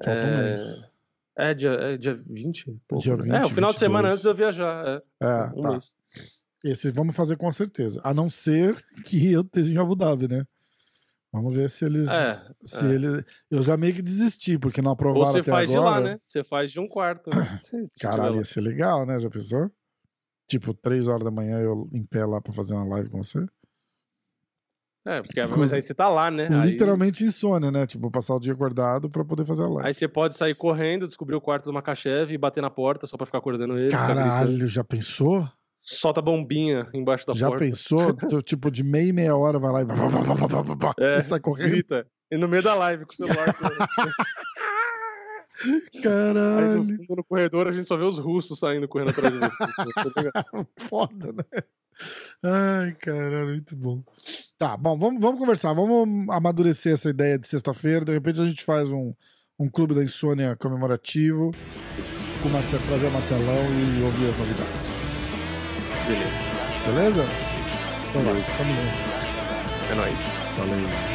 Falta um É, mês. É dia, é dia 20? Pouco, Dia né? 20, é, o final de semana 22. antes de eu viajar. É, É, um tá. mês. Esse vamos fazer com certeza. A não ser *laughs* que eu esteja em Abu Dhabi, né? Vamos ver se eles. É, se é. ele... Eu já meio que desisti, porque não Ou aprovaram você até faz de agora. lá, né? Você faz de um quarto. né? *coughs* Você Caralho, ia ser legal, né? Já pensou? Tipo, três horas da manhã eu em pé lá pra fazer uma live com você. É, porque, mas aí você tá lá, né? Aí- Literalmente insônia, né? Tipo, passar o dia acordado pra poder fazer a live. Aí você pode sair correndo, descobrir o quarto do Macachev e bater na porta só pra ficar acordando ele. Caralho, já pensou? Solta bombinha embaixo da já porta. pensou? *laughs* Tu, tipo, de meia e meia hora vai lá e. É, sai correndo. Grita. E no meio da live com o celular. *laughs* Aí Caralho. no, fundo, no corredor a gente só vê os russos saindo correndo atrás de você. *laughs* Tá? Foda, né? Ai, caralho, muito bom. Tá, bom, vamos, vamos conversar, vamos amadurecer essa ideia de sexta-feira. De repente a gente faz um, um clube da insônia comemorativo com o Marcelo, trazer o Marcelão e ouvir as novidades. Beleza. Beleza? Então vai, tamo junto. É nóis. Valeu.